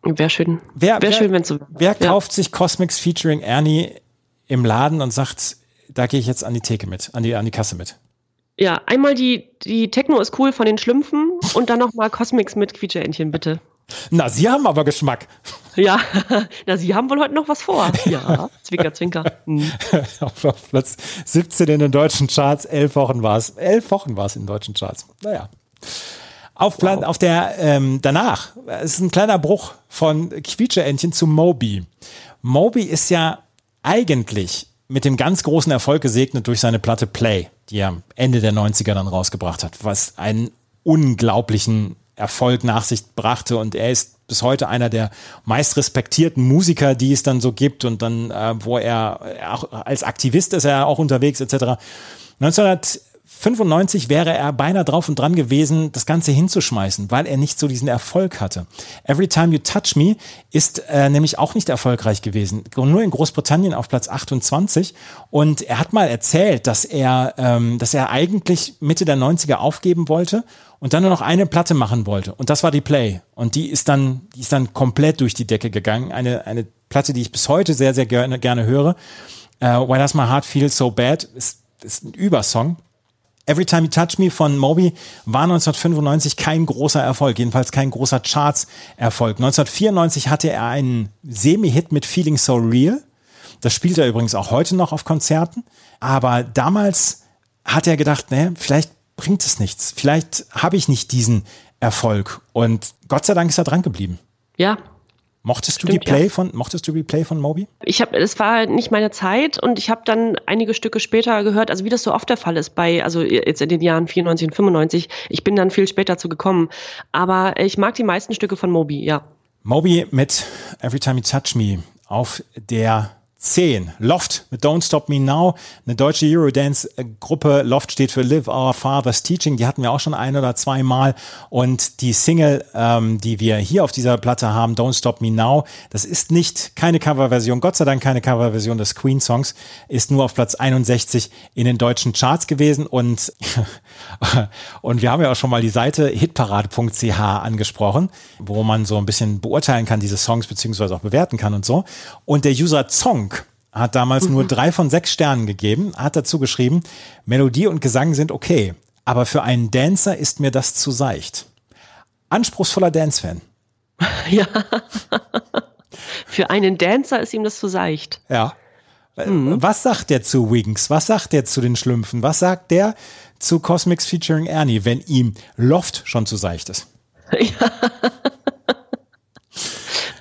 Wäre schön. Wer, Wäre wer, schön, wenn so. wer ja. kauft sich Cosmics featuring Ernie im Laden und sagt, da gehe ich jetzt an die Theke mit, an die, an die Kasse mit? Ja, einmal die, die Techno ist cool von den Schlümpfen und dann nochmal Cosmics mit Quietscheentchen, bitte. Na, Sie haben aber Geschmack. Ja, *laughs* na, Sie haben wohl heute noch was vor. Ja, *laughs* Zwinker, Zwinker. Hm. auf Platz 17 in den deutschen Charts, elf Wochen war es. Elf Wochen war es in den deutschen Charts. Naja. Auf, Plan, auf der ähm, danach es ist ein kleiner Bruch von Quietscheentchen zu Moby. Moby ist ja eigentlich mit dem ganz großen Erfolg gesegnet durch seine Platte Play, die er Ende der 90er dann rausgebracht hat, was einen unglaublichen Erfolg nach sich brachte und er ist bis heute einer der meist respektierten Musiker, die es dann so gibt und dann, äh, wo er auch als Aktivist ist er auch unterwegs etc. 1995 wäre er beinahe drauf und dran gewesen, das Ganze hinzuschmeißen, weil er nicht so diesen Erfolg hatte. Every Time You Touch Me ist äh, nämlich auch nicht erfolgreich gewesen. Nur in Großbritannien auf Platz 28. Und er hat mal erzählt, dass er, ähm, dass er eigentlich Mitte der 90er aufgeben wollte und dann nur noch eine Platte machen wollte. Und das war die Play. Und die ist dann, die ist dann komplett durch die Decke gegangen. Eine, eine Platte, die ich bis heute sehr, sehr gerne, gerne höre. Äh, Why Does My Heart Feel So Bad ist, ist ein Übersong. Every Time You Touch Me von Moby war 1995 kein großer Erfolg, jedenfalls kein großer Charts-Erfolg. 1994 hatte er einen Semi-Hit mit Feeling So Real. Das spielt er übrigens auch heute noch auf Konzerten. Aber damals hat er gedacht, ne, vielleicht bringt es nichts. Vielleicht habe ich nicht diesen Erfolg. Und Gott sei Dank ist er dran geblieben. Ja, Mochtest du Stimmt, die Play ja. von, mochtest du die Play von Moby? ich habe, es war nicht meine Zeit und ich habe dann einige Stücke später gehört, also wie das so oft der Fall ist bei, also jetzt in den Jahren 94 und 95. Ich bin dann viel später zu gekommen, aber ich mag die meisten Stücke von Moby, ja. Moby mit Every Time You Touch Me auf der 10. Loft mit Don't Stop Me Now, eine deutsche Eurodance-Gruppe. Loft steht für Live Our Father's Teaching. Die hatten wir auch schon ein oder zwei Mal. Und die Single, ähm, die wir hier auf dieser Platte haben, Don't Stop Me Now, das ist nicht keine Coverversion, Gott sei Dank keine Coverversion des Queen-Songs, ist nur auf Platz 61 in den deutschen Charts gewesen. Und, *laughs* und wir haben ja auch schon mal die Seite hitparade.ch angesprochen, wo man so ein bisschen beurteilen kann, diese Songs beziehungsweise auch bewerten kann und so. Und der User Zong hat damals nur drei von sechs Sternen gegeben, hat dazu geschrieben, Melodie und Gesang sind okay, aber für einen Dancer ist mir das zu seicht. Anspruchsvoller Dance-Fan. *laughs* Ja. *laughs* Für einen Dancer ist ihm das zu seicht. Ja. Äh, Was sagt der zu Wings? Was sagt der zu den Schlümpfen? Was sagt der zu Cosmics featuring Ernie, wenn ihm Loft schon zu seicht ist? *laughs*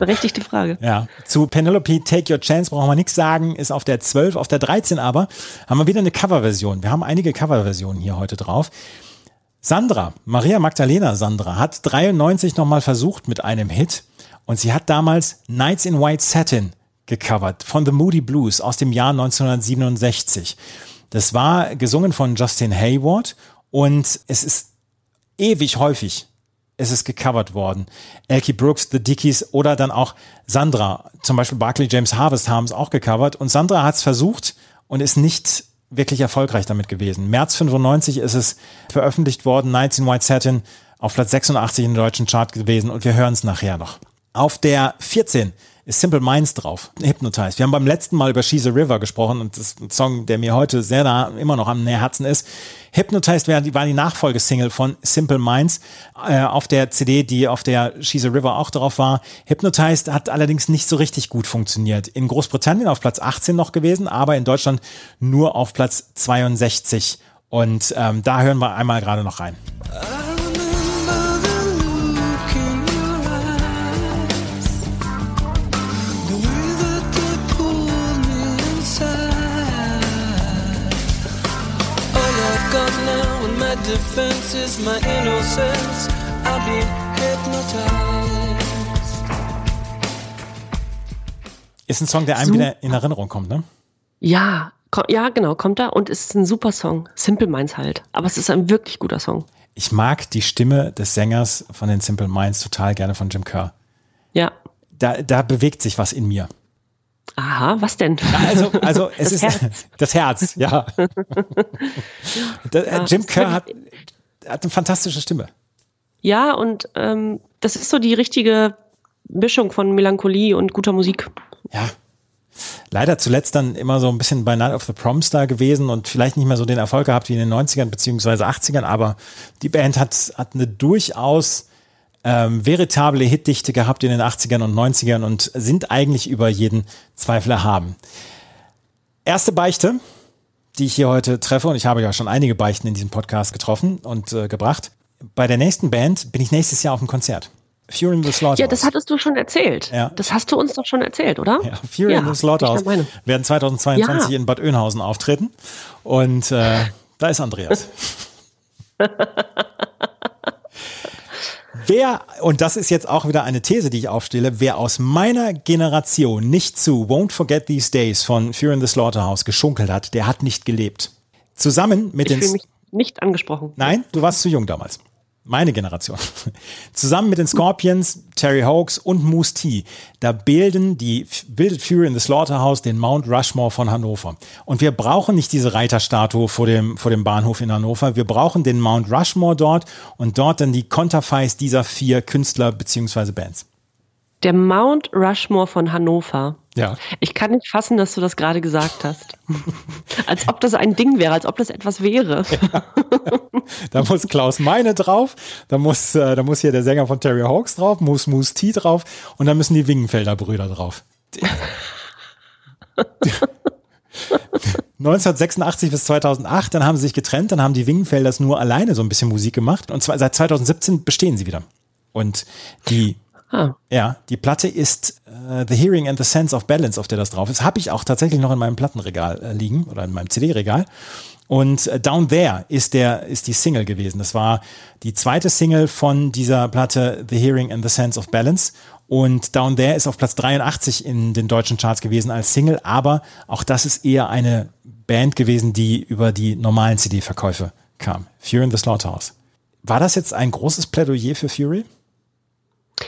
Berechtigte Frage. Ja. Zu Penelope Take Your Chance brauchen wir nichts sagen, ist auf der 12, auf der 13 aber haben wir wieder eine Coverversion. Wir haben einige Coverversionen hier heute drauf. Sandra, Maria Magdalena Sandra, hat 93 nochmal versucht mit einem Hit und sie hat damals Nights in White Satin gecovert von The Moody Blues aus dem Jahr 1967. Das war gesungen von Justin Hayward und es ist ewig häufig es ist gecovert worden. Elkie Brooks, The Dickies oder dann auch Sandra, zum Beispiel Barclay James Harvest haben es auch gecovert und Sandra hat es versucht und ist nicht wirklich erfolgreich damit gewesen. März 95 ist es veröffentlicht worden, Nights in White Satin, auf Platz 86 in der deutschen Chart gewesen und wir hören es nachher noch. Auf der 14 ist Simple Minds drauf, Hypnotized. Wir haben beim letzten Mal über She's a River gesprochen und das ist ein Song, der mir heute sehr nah, immer noch am Herzen ist. Hypnotized war die, Nachfolgesingle von Simple Minds äh, auf der CD, die auf der She's a River auch drauf war. Hypnotized hat allerdings nicht so richtig gut funktioniert. In Großbritannien auf Platz 18 noch gewesen, aber in Deutschland nur auf Platz 62. Und ähm, da hören wir einmal gerade noch rein. Defense is my innocence. I'll be hypnotized. Ist ein Song, der einem Super. wieder in Erinnerung kommt, ne? Ja, ja, genau, kommt da und ist ein super Song. Simple Minds halt. Aber es ist ein wirklich guter Song. Ich mag die Stimme des Sängers von den Simple Minds total gerne von Jim Kerr. Ja. Da, da bewegt sich was in mir. Aha, was denn? Also, also *laughs* es Das ist Herz. *laughs* das Herz, ja. Da, *laughs* äh, Ja, Jim Kerr hat, hat eine fantastische Stimme. Ja, und ähm, das ist so die richtige Mischung von Melancholie und guter Musik. Ja. Leider zuletzt dann immer so ein bisschen bei Night of the Proms da gewesen und vielleicht nicht mehr so den Erfolg gehabt wie in den 90ern beziehungsweise 80ern, aber die Band hat, hat eine durchaus ähm, veritable Hitdichte gehabt in den 80ern und 90ern und sind eigentlich über jeden Zweifel erhaben. Erste Beichte, die ich hier heute treffe, und ich habe ja schon einige Beichten in diesem Podcast getroffen und äh, gebracht. Bei der nächsten Band bin ich nächstes Jahr auf dem Konzert. Fury in the Slaughterhouse. Ja, das hattest du schon erzählt. Ja. Das hast du uns doch schon erzählt, oder? Ja, Fury in the Slaughterhouse werden 2022 Ja. in Bad Oeynhausen auftreten. Und äh, da ist Andreas. *laughs* *laughs* Wer, und das ist jetzt auch wieder eine These, die ich aufstelle, wer aus meiner Generation nicht zu Won't Forget These Days von Fury in the Slaughterhouse geschunkelt hat, der hat nicht gelebt. Zusammen mit Ich den mich nicht angesprochen. Nein, du warst zu jung damals. Meine Generation. *laughs* Zusammen mit den Scorpions, Terry Hawks und Moose T, da bilden die, bildet Fury in the Slaughterhouse den Mount Rushmore von Hannover. Und wir brauchen nicht diese Reiterstatue vor dem, vor dem Bahnhof in Hannover. Wir brauchen den Mount Rushmore dort und dort dann die Konterfeis dieser vier Künstler beziehungsweise Bands. Der Mount Rushmore von Hannover. Ja. Ich kann nicht fassen, dass du das gerade gesagt hast. *laughs* als ob das ein Ding wäre, als ob das etwas wäre. *laughs* Da muss Klaus Meine drauf, da muss, äh, da muss hier der Sänger von Terry Hawks drauf, muss Moose T drauf und dann müssen die Wingenfelder Brüder drauf. 1986 *laughs* bis 2008, dann haben sie sich getrennt, dann haben die Wingenfelders nur alleine so ein bisschen Musik gemacht und zwar seit 2017 bestehen sie wieder. Und die Ah. ja, die Platte ist äh, The Hearing and the Sense of Balance, auf der das drauf ist. Habe ich auch tatsächlich noch in meinem Plattenregal äh, liegen oder in meinem CD-Regal. Und äh, Down There ist der ist die Single gewesen. Das war die zweite Single von dieser Platte The Hearing and the Sense of Balance. Und Down There ist auf Platz 83 in den deutschen Charts gewesen als Single, aber auch das ist eher eine Band gewesen, die über die normalen CD-Verkäufe kam. Fury in the Slaughterhouse. War das jetzt ein großes Plädoyer für Fury?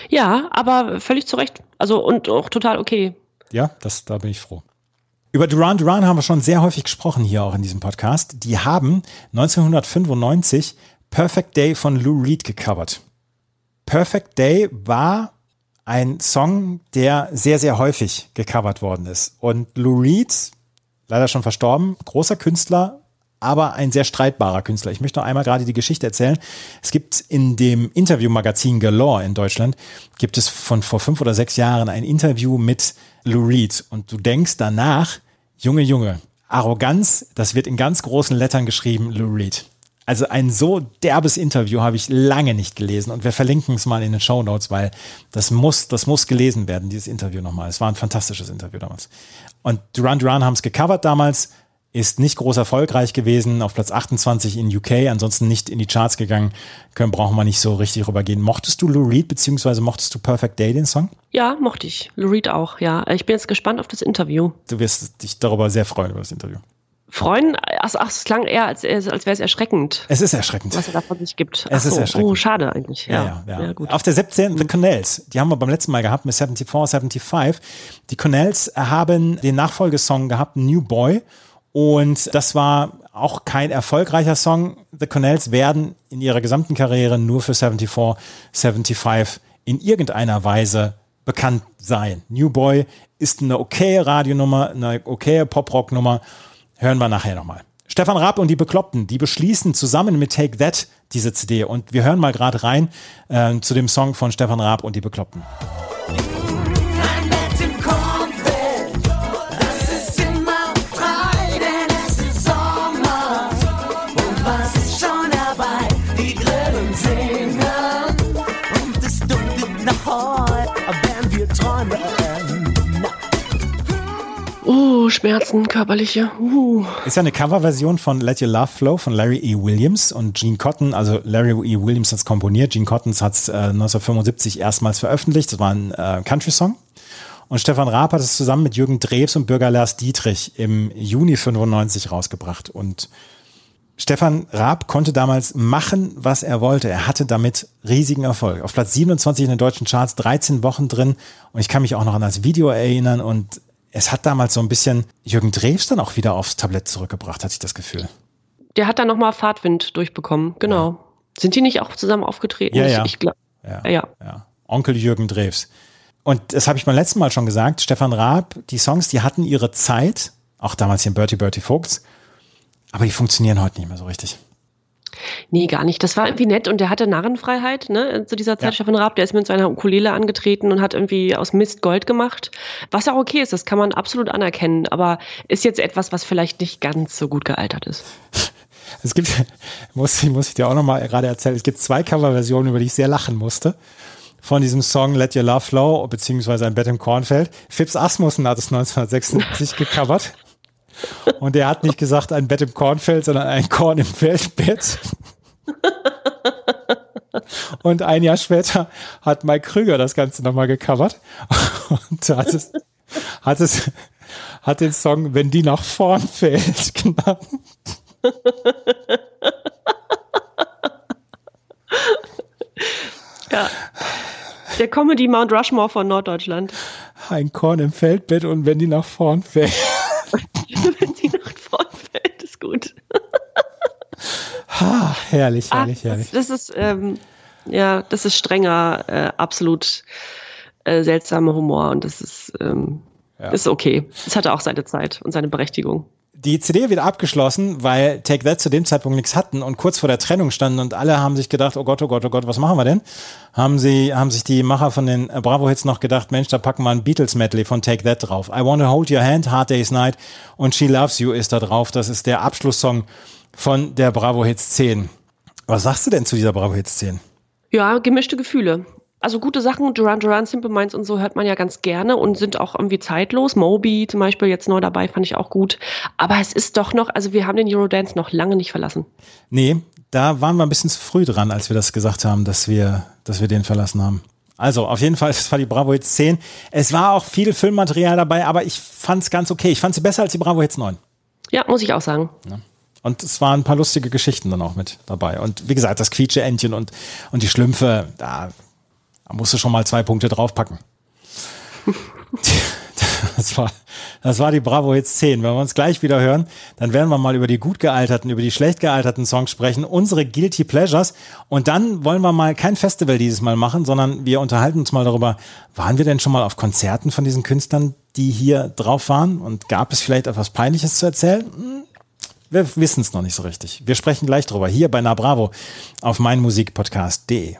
Ja, aber völlig zu Recht. Also und auch total okay. Ja, das, da bin ich froh. Über Duran Duran haben wir schon sehr häufig gesprochen hier auch in diesem Podcast. Die haben 1995 Perfect Day von Lou Reed gecovert. Perfect Day war ein Song, der sehr, sehr häufig gecovert worden ist. Und Lou Reed, leider schon verstorben, großer Künstler, aber ein sehr streitbarer Künstler. Ich möchte noch einmal gerade die Geschichte erzählen. Es gibt in dem Interviewmagazin Galore in Deutschland, gibt es von vor fünf oder sechs Jahren ein Interview mit Lou Reed. Und du denkst danach, Junge, Junge, Arroganz, das wird in ganz großen Lettern geschrieben, Lou Reed. Also ein so derbes Interview habe ich lange nicht gelesen und wir verlinken es mal in den Show Notes, weil das muss, das muss gelesen werden, dieses Interview nochmal. Es war ein fantastisches Interview damals. Und Duran Duran haben es gecovert damals, ist nicht groß erfolgreich gewesen, auf Platz 28 in UK, ansonsten nicht in die Charts gegangen, können, brauchen wir nicht so richtig rübergehen. Mochtest du Lou Reed, beziehungsweise mochtest du Perfect Day, den Song? Ja, mochte ich. Lou Reed auch, ja. Ich bin jetzt gespannt auf das Interview. Du wirst dich darüber sehr freuen, über das Interview. Freuen, ach, ach es klang eher, als, als wäre es erschreckend, Es ist erschreckend. was er da von sich gibt. Es Ach ist so. erschreckend. Oh, schade eigentlich. Ja, Ja, ja, ja. gut. Auf der 17. The Connells, die haben wir beim letzten Mal gehabt mit 74, 75. Die Connells haben den Nachfolgesong gehabt, New Boy. Und das war auch kein erfolgreicher Song. The Connells werden in ihrer gesamten Karriere nur für 74, 75 in irgendeiner Weise bekannt sein. New Boy ist eine okaye Radionummer, eine okaye Pop-Rock-Nummer. Hören wir nachher nochmal. Stefan Raab und die Bekloppten, die beschließen zusammen mit Take That diese CD. Und wir hören mal gerade rein äh, zu dem Song von Stefan Raab und die Bekloppten. Ein Uh, Schmerzen, körperliche. Uh. Ist ja eine Coverversion von Let Your Love Flow von Larry E. Williams und Gene Cotton, also Larry E. Williams hat es komponiert, Gene Cotton hat es äh, 1975 erstmals veröffentlicht, das war ein äh, Country-Song. Und Stefan Raab hat es zusammen mit Jürgen Drews und Bürger Lars Dietrich im Juni 95 rausgebracht. Und Stefan Raab konnte damals machen, was er wollte. Er hatte damit riesigen Erfolg. Auf Platz 27 in den deutschen Charts, 13 Wochen drin. Und ich kann mich auch noch an das Video erinnern. Und es hat damals so ein bisschen Jürgen Drews dann auch wieder aufs Tablett zurückgebracht, hatte ich das Gefühl. Der hat dann nochmal Fahrtwind durchbekommen, genau. Sind die nicht auch zusammen aufgetreten? Ja, Ich- ja. Ich, glaub, Ja. ja. Ja. Onkel Jürgen Drews. Und das habe ich beim letzten Mal schon gesagt. Stefan Raab, die Songs, die hatten ihre Zeit. Auch damals hier in Bertie Bertie Vogts. Aber die funktionieren heute nicht mehr so richtig. Nee, gar nicht. Das war irgendwie nett und der hatte Narrenfreiheit, ne, zu dieser Zeit, Ja. Stefan Raab, der ist mit seiner Ukulele angetreten und hat irgendwie aus Mist Gold gemacht. Was auch okay ist, das kann man absolut anerkennen, aber ist jetzt etwas, was vielleicht nicht ganz so gut gealtert ist. *laughs* Es gibt, muss, muss ich dir auch nochmal gerade erzählen, es gibt zwei Coverversionen, über die ich sehr lachen musste. Von diesem Song Let Your Love Flow, beziehungsweise ein Bett im Kornfeld. Fips Asmussen hat es *laughs* 1976 gecovert. Und er hat nicht gesagt ein Bett im Kornfeld, sondern ein Korn im Feldbett. Und ein Jahr später hat Mike Krüger das Ganze nochmal gecovert und hat es, hat es, hat den Song Wenn die nach vorn fällt genannt. Ja. Der Comedy Mount Rushmore von Norddeutschland. Ein Korn im Feldbett und wenn die nach vorn fällt. Wenn die nach vorn fällt, ist gut. Ah, herrlich, herrlich, herrlich. das, das ist, ähm, ja, das ist strenger, äh, absolut äh, seltsamer Humor und das ist, ähm, ist okay. Es hatte auch seine Zeit und seine Berechtigung. Die CD wird abgeschlossen, weil Take That zu dem Zeitpunkt nichts hatten und kurz vor der Trennung standen und alle haben sich gedacht, oh Gott, oh Gott, oh Gott, was machen wir denn? Haben sie, haben sich die Macher von den Bravo Hits noch gedacht, Mensch, da packen wir ein Beatles Medley von Take That drauf. I Wanna Hold Your Hand, Hard Day's Night und She Loves You ist da drauf. Das ist der Abschlusssong von der Bravo Hits 10. Was sagst du denn zu dieser Bravo Hits 10? Ja, gemischte Gefühle. Also gute Sachen, Duran Duran, Simple Minds und so hört man ja ganz gerne und sind auch irgendwie zeitlos. Moby zum Beispiel jetzt neu dabei, fand ich auch gut. Aber es ist doch noch, also wir haben den Eurodance noch lange nicht verlassen. Nee, da waren wir ein bisschen zu früh dran, als wir das gesagt haben, dass wir, dass wir den verlassen haben. Also, auf jeden Fall, es war die Bravo Hits 10. Es war auch viel Filmmaterial dabei, aber ich fand es ganz okay. Ich fand sie besser als die Bravo Hits 9. Ja, muss ich auch sagen. Und es waren ein paar lustige Geschichten dann auch mit dabei. Und wie gesagt, das Quietsche-Entchen und, und die Schlümpfe, da, da musst du schon mal zwei Punkte draufpacken. *laughs* Das war, das war die Bravo Hits 10. Wenn wir uns gleich wieder hören, dann werden wir mal über die gut gealterten, über die schlecht gealterten Songs sprechen, unsere Guilty Pleasures. Und dann wollen wir mal kein Festival dieses Mal machen, sondern wir unterhalten uns mal darüber, waren wir denn schon mal auf Konzerten von diesen Künstlern, die hier drauf waren? Und gab es vielleicht etwas Peinliches zu erzählen? Wir wissen es noch nicht so richtig. Wir sprechen gleich drüber hier bei Na Bravo auf meinmusikpodcast.de.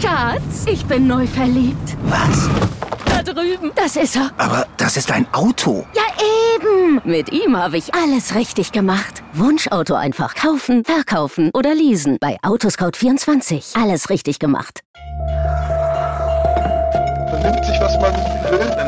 Schatz, ich bin neu verliebt. Was? Da drüben. Das ist er. Aber das ist ein Auto. Ja, eben. Mit ihm habe ich alles richtig gemacht. Wunschauto einfach kaufen, verkaufen oder leasen. Bei Autoscout24. Alles richtig gemacht. Vernimmt sich, was man will.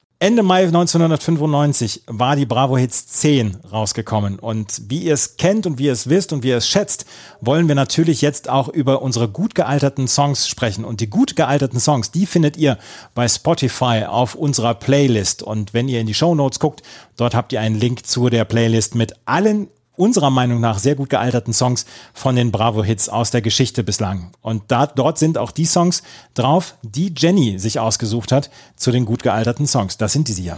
Ende Mai 1995 war die Bravo Hits 10 rausgekommen. Und wie ihr es kennt und wie ihr es wisst und wie ihr es schätzt, wollen wir natürlich jetzt auch über unsere gut gealterten Songs sprechen. Und die gut gealterten Songs, die findet ihr bei Spotify auf unserer Playlist. Und wenn ihr in die Show Notes guckt, dort habt ihr einen Link zu der Playlist mit allen unserer Meinung nach sehr gut gealterten Songs von den Bravo-Hits aus der Geschichte bislang. Und da, dort sind auch die Songs drauf, die Jenny sich ausgesucht hat zu den gut gealterten Songs. Das sind diese hier.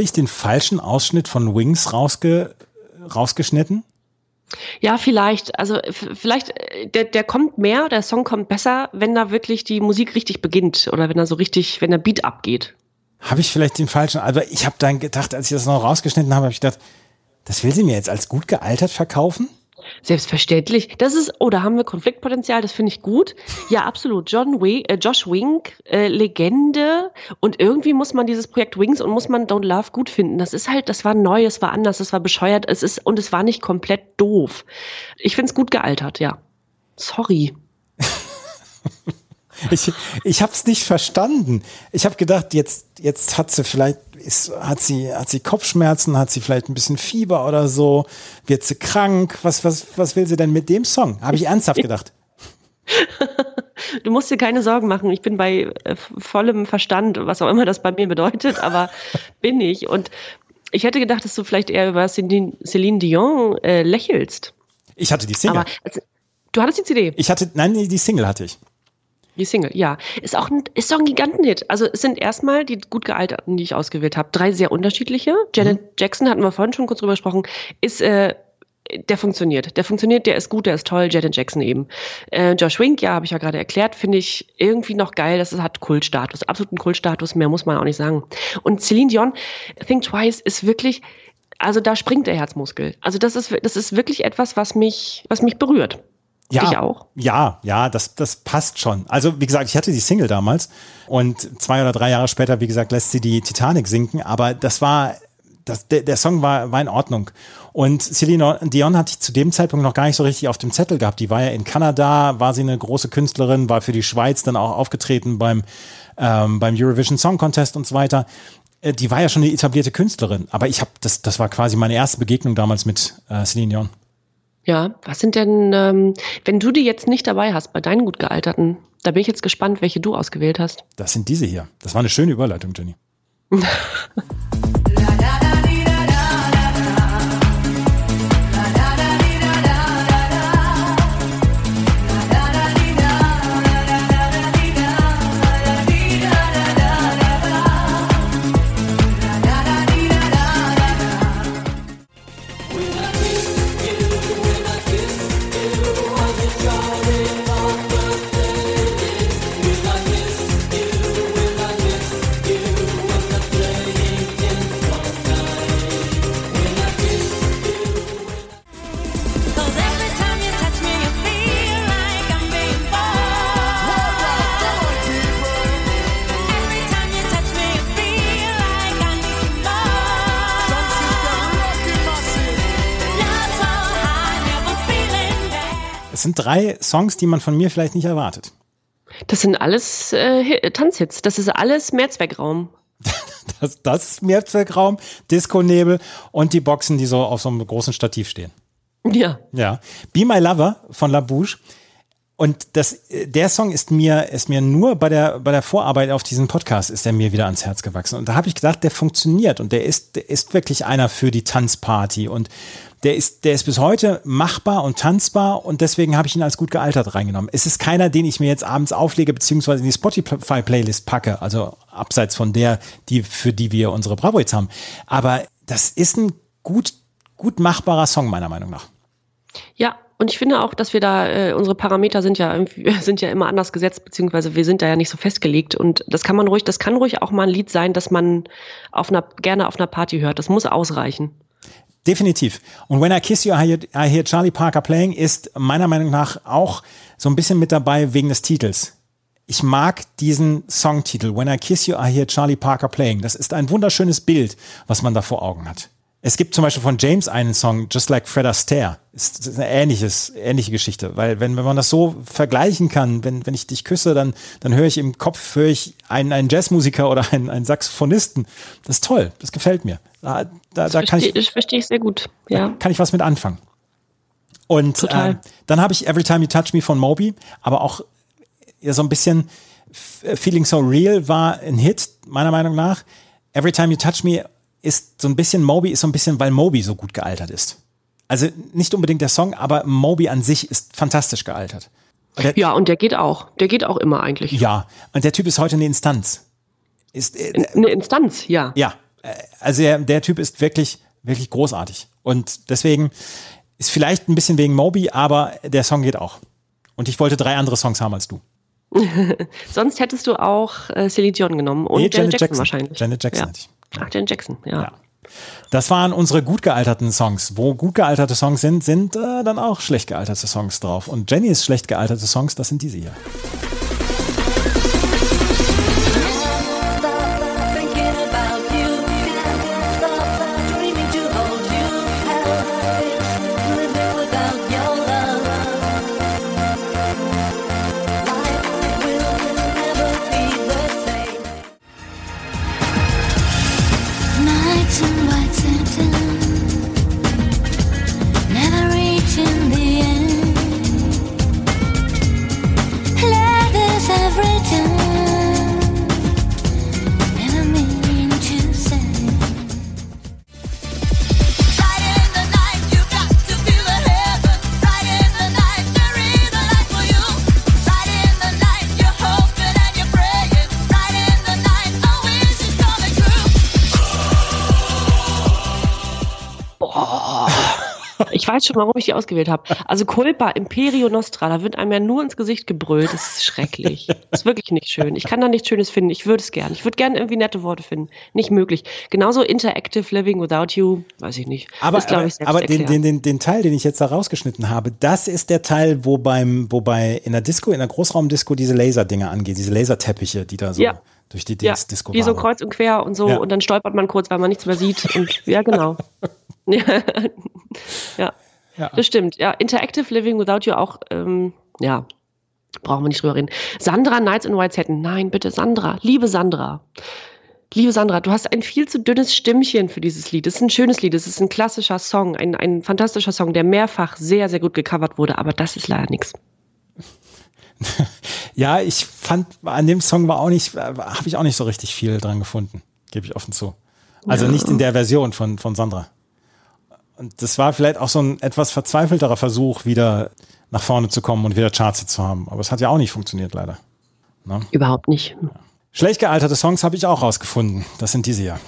Habe ich den falschen Ausschnitt von Wings rausge rausgeschnitten? Ja, vielleicht. Also vielleicht, äh, der, der kommt mehr, der Song kommt besser, wenn da wirklich die Musik richtig beginnt oder wenn er so richtig, wenn der Beat abgeht. Habe ich vielleicht den falschen, aber ich habe dann gedacht, als ich das noch rausgeschnitten habe, habe ich gedacht, das will sie mir jetzt als gut gealtert verkaufen? Selbstverständlich. Das ist, oh, da haben wir Konfliktpotenzial, das finde ich gut. Ja, absolut. John Wing, äh, Josh Wink, äh, Legende. Und irgendwie muss man dieses Projekt Wings und muss man Don't Love gut finden. Das ist halt, das war neu, es war anders, es war bescheuert, es ist, und es war nicht komplett doof. Ich finde es gut gealtert, ja. Sorry. *laughs* Ich, ich habe es nicht verstanden. Ich habe gedacht, jetzt, jetzt hat sie vielleicht, ist, hat, sie, hat sie Kopfschmerzen, hat sie vielleicht ein bisschen Fieber oder so, wird sie krank. Was, was, was will sie denn mit dem Song? Habe ich ernsthaft gedacht. *laughs* Du musst dir keine Sorgen machen. Ich bin bei äh, vollem Verstand, was auch immer das bei mir bedeutet, aber *laughs* bin ich. Und ich hätte gedacht, dass du vielleicht eher über Celine, Dion äh, lächelst. Ich hatte die Single. Aber also, du hattest die CD. Ich hatte, nein, die Single hatte ich. Die Single, ja. Ist auch ein, ist doch ein Gigantenhit. Also es sind erstmal die gut gealterten, die ich ausgewählt habe. Drei sehr unterschiedliche. Janet Jackson, hatten wir vorhin schon kurz drüber gesprochen, ist, äh, der funktioniert. Der funktioniert, der ist gut, der ist toll. Janet Jackson eben. Äh, Josh Wink, ja, habe ich ja gerade erklärt, finde ich irgendwie noch geil. Das ist, hat Kultstatus, absoluten Kultstatus. Mehr muss man auch nicht sagen. Und Celine Dion, Think Twice, ist wirklich, also da springt der Herzmuskel. Also das ist, das ist wirklich etwas, was mich, was mich berührt. Ja, Dich auch? Ja, ja, das, das passt schon. Also, wie gesagt, ich hatte die Single damals und zwei oder drei Jahre später, wie gesagt, lässt sie die Titanic sinken, aber das war, das, der, der Song war, war in Ordnung. Und Celine Dion hatte ich zu dem Zeitpunkt noch gar nicht so richtig auf dem Zettel gehabt. Die war ja in Kanada, war sie eine große Künstlerin, war für die Schweiz dann auch aufgetreten beim, ähm, beim Eurovision Song Contest und so weiter. Äh, Die war ja schon eine etablierte Künstlerin, aber ich habe das, das war quasi meine erste Begegnung damals mit äh, Celine Dion. Ja, was sind denn, ähm, wenn du die jetzt nicht dabei hast bei deinen gut gealterten, da bin ich jetzt gespannt, welche du ausgewählt hast. Das sind diese hier. Das war eine schöne Überleitung, Jenny. *laughs* drei Songs, die man von mir vielleicht nicht erwartet. Das sind alles äh, Hi- Tanzhits. Das ist alles Mehrzweckraum. *laughs* Das, das ist Mehrzweckraum, Disco-Nebel und die Boxen, die so auf so einem großen Stativ stehen. Ja. Ja. Be My Lover von La Bouche. Und das, der Song ist mir, ist mir nur bei der, bei der Vorarbeit auf diesen Podcast ist er mir wieder ans Herz gewachsen. Und da habe ich gedacht, der funktioniert und der ist, der ist wirklich einer für die Tanzparty und der ist, der ist bis heute machbar und tanzbar und deswegen habe ich ihn als gut gealtert reingenommen. Es ist keiner, den ich mir jetzt abends auflege beziehungsweise in die Spotify-Playlist packe, also abseits von der, die, für die wir unsere Bravo jetzt haben. Aber das ist ein gut, gut machbarer Song meiner Meinung nach. Ja, und ich finde auch, dass wir da, äh, unsere Parameter sind ja *laughs* sind ja immer anders gesetzt, beziehungsweise wir sind da ja nicht so festgelegt. Und das kann man ruhig, das kann ruhig auch mal ein Lied sein, das man auf einer, gerne auf einer Party hört. Das muss ausreichen. Definitiv. Und When I Kiss You, I Hear, I Hear Charlie Parker Playing ist meiner Meinung nach auch so ein bisschen mit dabei wegen des Titels. Ich mag diesen Songtitel, When I Kiss You, I Hear Charlie Parker Playing. Das ist ein wunderschönes Bild, was man da vor Augen hat. Es gibt zum Beispiel von James einen Song, Just Like Fred Astaire. Ist, ist eine ähnliches, ähnliche Geschichte. Weil wenn, wenn man das so vergleichen kann, wenn, wenn ich dich küsse, dann, dann höre ich im Kopf, höre ich einen, einen Jazzmusiker oder einen, einen Saxophonisten. Das ist toll. Das gefällt mir. Da, da, Das da kann verstehe ich, ich, verstehe ich sehr gut. Ja. kann ich was mit anfangen. Und äh, dann habe ich Every Time You Touch Me von Moby, aber auch ja, so ein bisschen Feeling So Real war ein Hit, meiner Meinung nach. Every Time You Touch Me ist so ein bisschen, Moby ist so ein bisschen, weil Moby so gut gealtert ist. Also nicht unbedingt der Song, aber Moby an sich ist fantastisch gealtert. Der, ja, und der geht auch. Der geht auch immer eigentlich. ja, und der Typ ist heute eine Instanz. Ist, äh, Eine Instanz, ja. ja, äh, also der, der Typ ist wirklich, wirklich großartig. Und deswegen ist vielleicht ein bisschen wegen Moby, aber der Song geht auch. Und ich wollte drei andere Songs haben als du. *laughs* Sonst hättest du auch äh, Celine Dion genommen und Nee, Janet, Jackson, wahrscheinlich. Janet Jackson ja. hatte ich. Ach, Janet Jackson, ja. Das waren unsere gut gealterten Songs. Wo gut gealterte Songs sind, sind äh, dann auch schlecht gealterte Songs drauf. Und Jennys schlecht gealterte Songs, das sind diese hier. Schon, warum ich die ausgewählt habe. Also Culpa, Imperio Nostra, da wird einem ja nur ins Gesicht gebrüllt. Das ist schrecklich. Das ist wirklich nicht schön. Ich kann da nichts Schönes finden. Ich würde es gern. Ich würde gern irgendwie nette Worte finden. Nicht möglich. Genauso Interactive Living Without You, weiß ich nicht. Aber, ist, aber, ich, aber den, den, den, den Teil, den ich jetzt da rausgeschnitten habe, das ist der Teil, wo beim, wo bei in der Disco, in der Großraumdisco diese Laserdinger angeht, diese Laserteppiche, die da so Ja. durch die ja, Disco wie so kreuz und quer und so. Ja. Und dann stolpert man kurz, weil man nichts mehr sieht. Und ja, genau. *laughs* ja. ja. Ja. Das stimmt. Ja, Interactive Living Without You auch, ähm, ja, brauchen wir nicht drüber reden. Sandra Nights in White Satin. Nein, bitte, Sandra. Liebe Sandra. Liebe Sandra, du hast ein viel zu dünnes Stimmchen für dieses Lied. Es ist ein schönes Lied, es ist ein klassischer Song, ein, ein fantastischer Song, der mehrfach sehr, sehr gut gecovert wurde, aber das ist leider nichts. *laughs* Ja, ich fand, an dem Song war auch nicht, habe ich auch nicht so richtig viel dran gefunden, gebe ich offen zu. Also Ja. nicht in der Version von, von Sandra. Und das war vielleicht auch so ein etwas verzweifelterer Versuch, wieder nach vorne zu kommen und wieder Charts zu haben. Aber es hat ja auch nicht funktioniert, leider. Ne? Überhaupt nicht. Schlecht gealterte Songs habe ich auch rausgefunden. Das sind diese hier.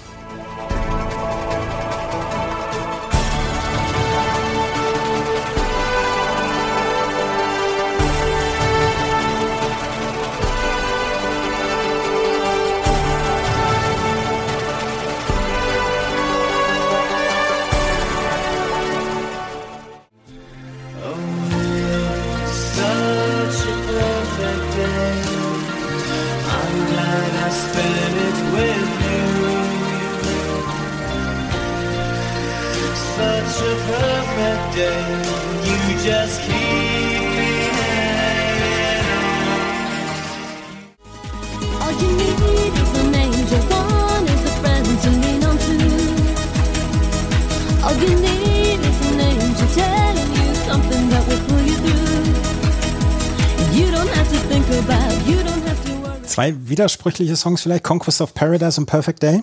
Widersprüchliche Songs vielleicht, Conquest of Paradise und Perfect Day.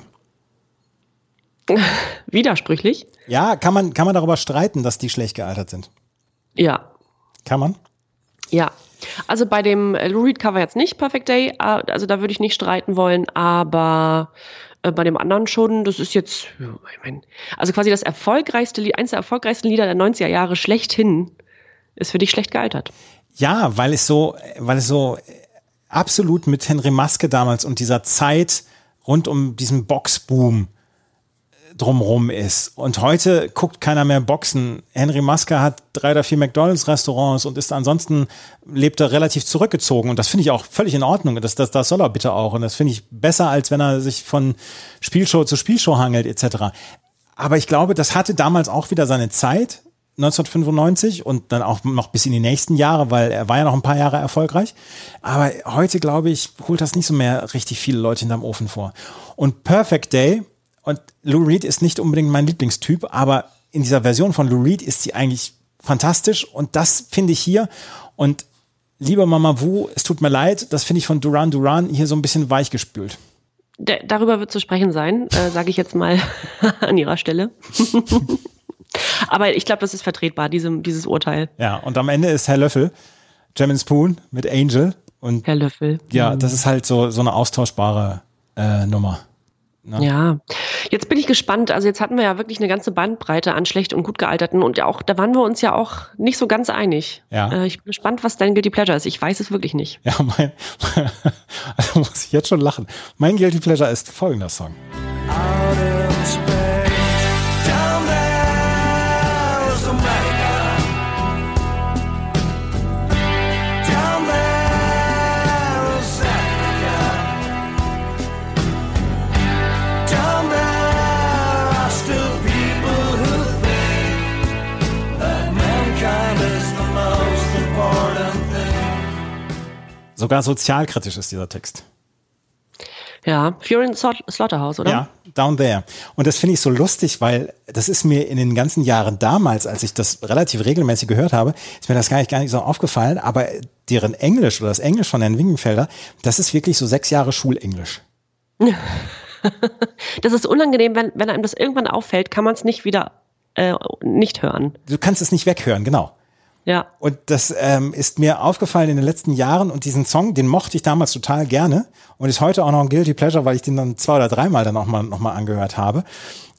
*laughs* Widersprüchlich? Ja, kann man, kann man darüber streiten, dass die schlecht gealtert sind? Ja. Kann man? Ja. Also bei dem äh, Lou Reed Cover jetzt nicht Perfect Day, äh, also da würde ich nicht streiten wollen, aber äh, bei dem anderen schon, das ist jetzt, ich mein, also quasi das erfolgreichste Lied, eins der erfolgreichsten Lieder der 90er Jahre schlechthin, ist für dich schlecht gealtert. Ja, weil es so, weil es so absolut mit Henry Maske damals und dieser Zeit rund um diesen Boxboom drumrum ist. Und heute guckt keiner mehr Boxen. Henry Maske hat drei oder vier McDonalds-Restaurants und ist ansonsten lebt er relativ zurückgezogen. Und das finde ich auch völlig in Ordnung. Das, das, das soll er bitte auch. Und das finde ich besser, als wenn er sich von Spielshow zu Spielshow hangelt, etc. Aber ich glaube, das hatte damals auch wieder seine Zeit. 1995 und dann auch noch bis in die nächsten Jahre, weil er war ja noch ein paar Jahre erfolgreich. Aber heute, glaube ich, holt das nicht so mehr richtig viele Leute hinterm Ofen vor. Und Perfect Day, und Lou Reed ist nicht unbedingt mein Lieblingstyp, aber in dieser Version von Lou Reed ist sie eigentlich fantastisch und das finde ich hier. Und lieber Mama Wu, es tut mir leid, das finde ich von Duran Duran hier so ein bisschen weichgespült. Darüber wird zu sprechen sein, äh, sage ich jetzt mal *laughs* an ihrer Stelle. *laughs* Aber ich glaube, das ist vertretbar, diese, dieses Urteil. Ja, und am Ende ist Herr Löffel, Jam Spoon mit Angel. Und Herr Löffel. Ja, Mhm. das ist halt so, so eine austauschbare äh, Nummer. Ne? Ja, jetzt bin ich gespannt. Also jetzt hatten wir ja wirklich eine ganze Bandbreite an schlecht und gut gealterten und auch da waren wir uns ja auch nicht so ganz einig. Ja. Äh, ich bin gespannt, was dein Guilty Pleasure ist. Ich weiß es wirklich nicht. Ja, mein, *laughs* also muss ich jetzt schon lachen. Mein Guilty Pleasure ist folgender Song. Out in space, Sogar sozialkritisch ist dieser Text. Ja, Fury in Slaughterhouse, oder? Ja, Down There. Und das finde ich so lustig, weil das ist mir in den ganzen Jahren damals, als ich das relativ regelmäßig gehört habe, ist mir das gar nicht, gar nicht so aufgefallen. Aber deren Englisch oder das Englisch von Herrn Wingenfelder, das ist wirklich so sechs Jahre Schulenglisch. *laughs* Das ist unangenehm, wenn, wenn einem das irgendwann auffällt, kann man es nicht wieder äh, nicht hören. Du kannst es nicht weghören, genau. Ja. Und das ähm, ist mir aufgefallen in den letzten Jahren und diesen Song, den mochte ich damals total gerne und ist heute auch noch ein Guilty Pleasure, weil ich den dann zwei oder dreimal dann auch mal, noch mal angehört habe.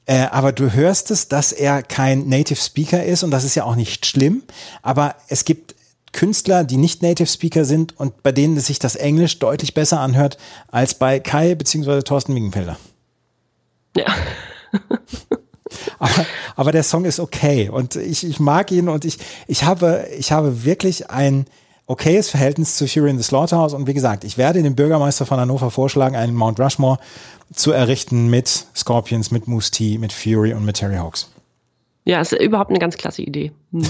Äh, aber du hörst es, dass er kein Native Speaker ist und das ist ja auch nicht schlimm. Aber es gibt Künstler, die nicht Native Speaker sind und bei denen sich das Englisch deutlich besser anhört als bei Kai bzw. Thorsten Wingenfelder. Ja. *laughs* aber, aber der Song ist okay und ich, ich mag ihn und ich, ich, habe, ich habe wirklich ein okayes Verhältnis zu Fury in the Slaughterhouse und wie gesagt, ich werde dem Bürgermeister von Hannover vorschlagen, einen Mount Rushmore zu errichten mit Scorpions, mit Moose T, mit Fury und mit Terry Hawks. Ja, ist überhaupt eine ganz klasse Idee. *laughs*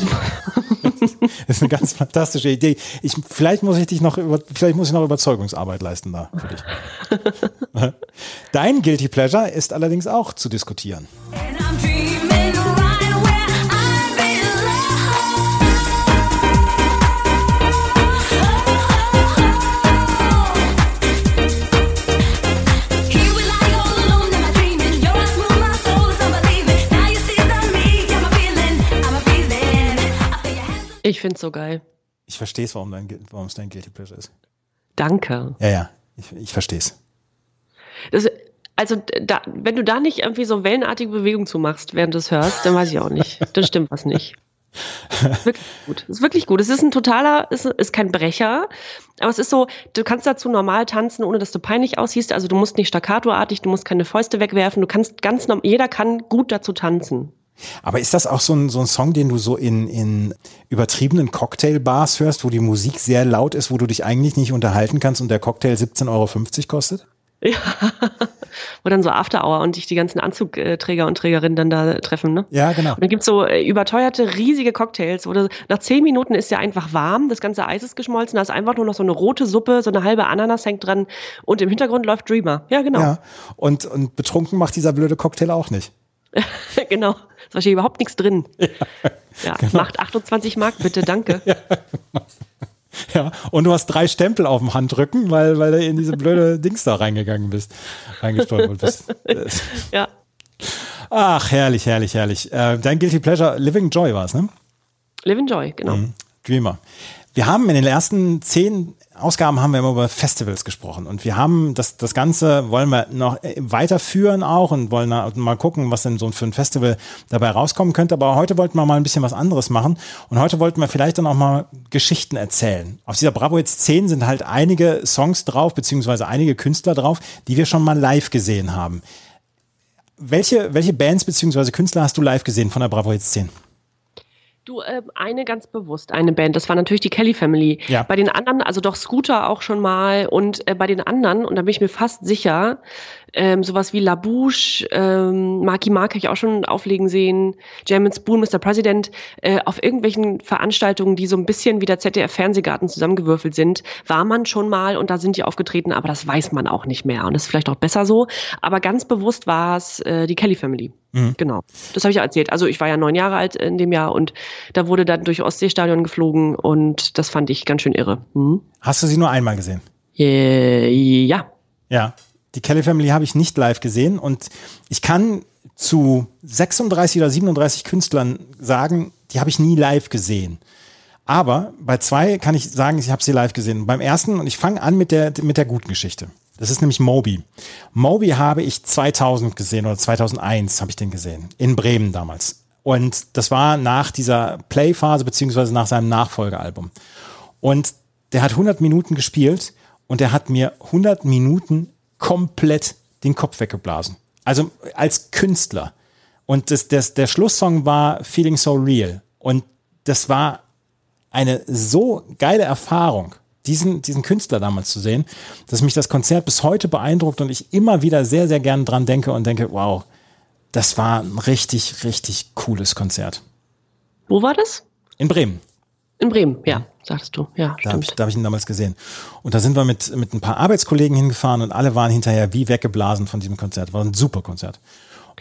*laughs* Das ist eine ganz fantastische Idee. Ich, vielleicht muss ich dich noch über, vielleicht muss ich noch Überzeugungsarbeit leisten da für dich. *laughs* Dein Guilty Pleasure ist allerdings auch zu diskutieren. Ich finde es so geil. Ich verstehe es, warum, dein, warum es dein Guilty Pleasure ist. Danke. Ja, ja, ich, ich verstehe es. Das, also, da, wenn du da nicht irgendwie so wellenartige Bewegung zumachst, während du es hörst, dann weiß ich auch nicht. Dann stimmt was nicht. Ist wirklich gut. Ist wirklich gut. Es ist ein totaler, ist, ist kein Brecher, aber es ist so, du kannst dazu normal tanzen, ohne dass du peinlich aussiehst. Also du musst nicht staccatoartig, du musst keine Fäuste wegwerfen, du kannst ganz normal, jeder kann gut dazu tanzen. Aber ist das auch so ein, so ein Song, den du so in, in übertriebenen Cocktailbars hörst, wo die Musik sehr laut ist, wo du dich eigentlich nicht unterhalten kannst und der Cocktail 17,50 Euro kostet? *laughs* Ja. Wo dann so After Hour und sich die ganzen Anzugträger und Trägerinnen dann da treffen, ne? Ja, genau. Und dann gibt's so äh, überteuerte, riesige Cocktails, wo du, nach zehn Minuten ist ja einfach warm, das ganze Eis ist geschmolzen, da ist einfach nur noch so eine rote Suppe, so eine halbe Ananas hängt dran und im Hintergrund läuft Dreamer. Ja, genau. Ja. Und, und betrunken macht dieser blöde Cocktail auch nicht. *laughs* genau. Es war hier überhaupt nichts drin. Ja, *laughs* macht 28 Mark bitte, danke. *laughs* Ja, und du hast drei Stempel auf dem Handrücken, weil, weil du in diese blöde Dings da reingegangen bist, reingestolpert bist. Ja. Ach, herrlich, herrlich, herrlich. Äh, dein Guilty Pleasure, Living Joy war es, ne? Live and Joy, genau. Mhm. Dreamer. Wir haben in den ersten zehn Ausgaben haben wir immer über Festivals gesprochen und wir haben das, das Ganze wollen wir noch äh, weiterführen auch und wollen mal gucken, was denn so für ein Festival dabei rauskommen könnte. Aber heute wollten wir mal ein bisschen was anderes machen und heute wollten wir vielleicht dann auch mal Geschichten erzählen. Auf dieser Bravo jetzt 10 sind halt einige Songs drauf, beziehungsweise einige Künstler drauf, die wir schon mal live gesehen haben. Welche, welche Bands beziehungsweise Künstler hast du live gesehen von der Bravo jetzt 10? Du, äh, eine ganz bewusst, eine Band, das war natürlich die Kelly Family. Ja. Bei den anderen, also doch Scooter auch schon mal und äh, bei den anderen, und da bin ich mir fast sicher, ähm, sowas wie La Bouche, ähm, Marky Mark habe ich auch schon auflegen sehen, Jam Spoon, Mr. President, äh, auf irgendwelchen Veranstaltungen, die so ein bisschen wie der ZDF-Fernsehgarten zusammengewürfelt sind, war man schon mal und da sind die aufgetreten, aber das weiß man auch nicht mehr und das ist vielleicht auch besser so. Aber ganz bewusst war es äh, die Kelly Family. Mhm. Genau. Das habe ich ja erzählt. Also ich war ja neun Jahre alt in dem Jahr und da wurde dann durch Ostseestadion geflogen und das fand ich ganz schön irre. Mhm. Hast du sie nur einmal gesehen? Äh, ja. Ja, die Kelly Family habe ich nicht live gesehen und ich kann zu 36 oder 37 Künstlern sagen, die habe ich nie live gesehen. Aber bei zwei kann ich sagen, ich habe sie live gesehen. Beim ersten, und ich fange an mit der, mit der guten Geschichte. Das ist nämlich Moby. Moby habe ich 2000 gesehen oder 2001 habe ich den gesehen. In Bremen damals. Und das war nach dieser Play-Phase beziehungsweise nach seinem Nachfolgealbum. Und der hat 100 Minuten gespielt und der hat mir 100 Minuten komplett den Kopf weggeblasen. Also als Künstler. Und das, das, der Schlusssong war Feeling So Real. Und das war eine so geile Erfahrung, diesen, diesen Künstler damals zu sehen, dass mich das Konzert bis heute beeindruckt und ich immer wieder sehr, sehr gern dran denke und denke, wow, das war ein richtig, richtig cooles Konzert. Wo war das? In Bremen. In Bremen, ja, sagtest du. Ja, Da habe ich, da hab ich ihn damals gesehen. Und da sind wir mit, mit ein paar Arbeitskollegen hingefahren und alle waren hinterher wie weggeblasen von diesem Konzert. War ein super Konzert.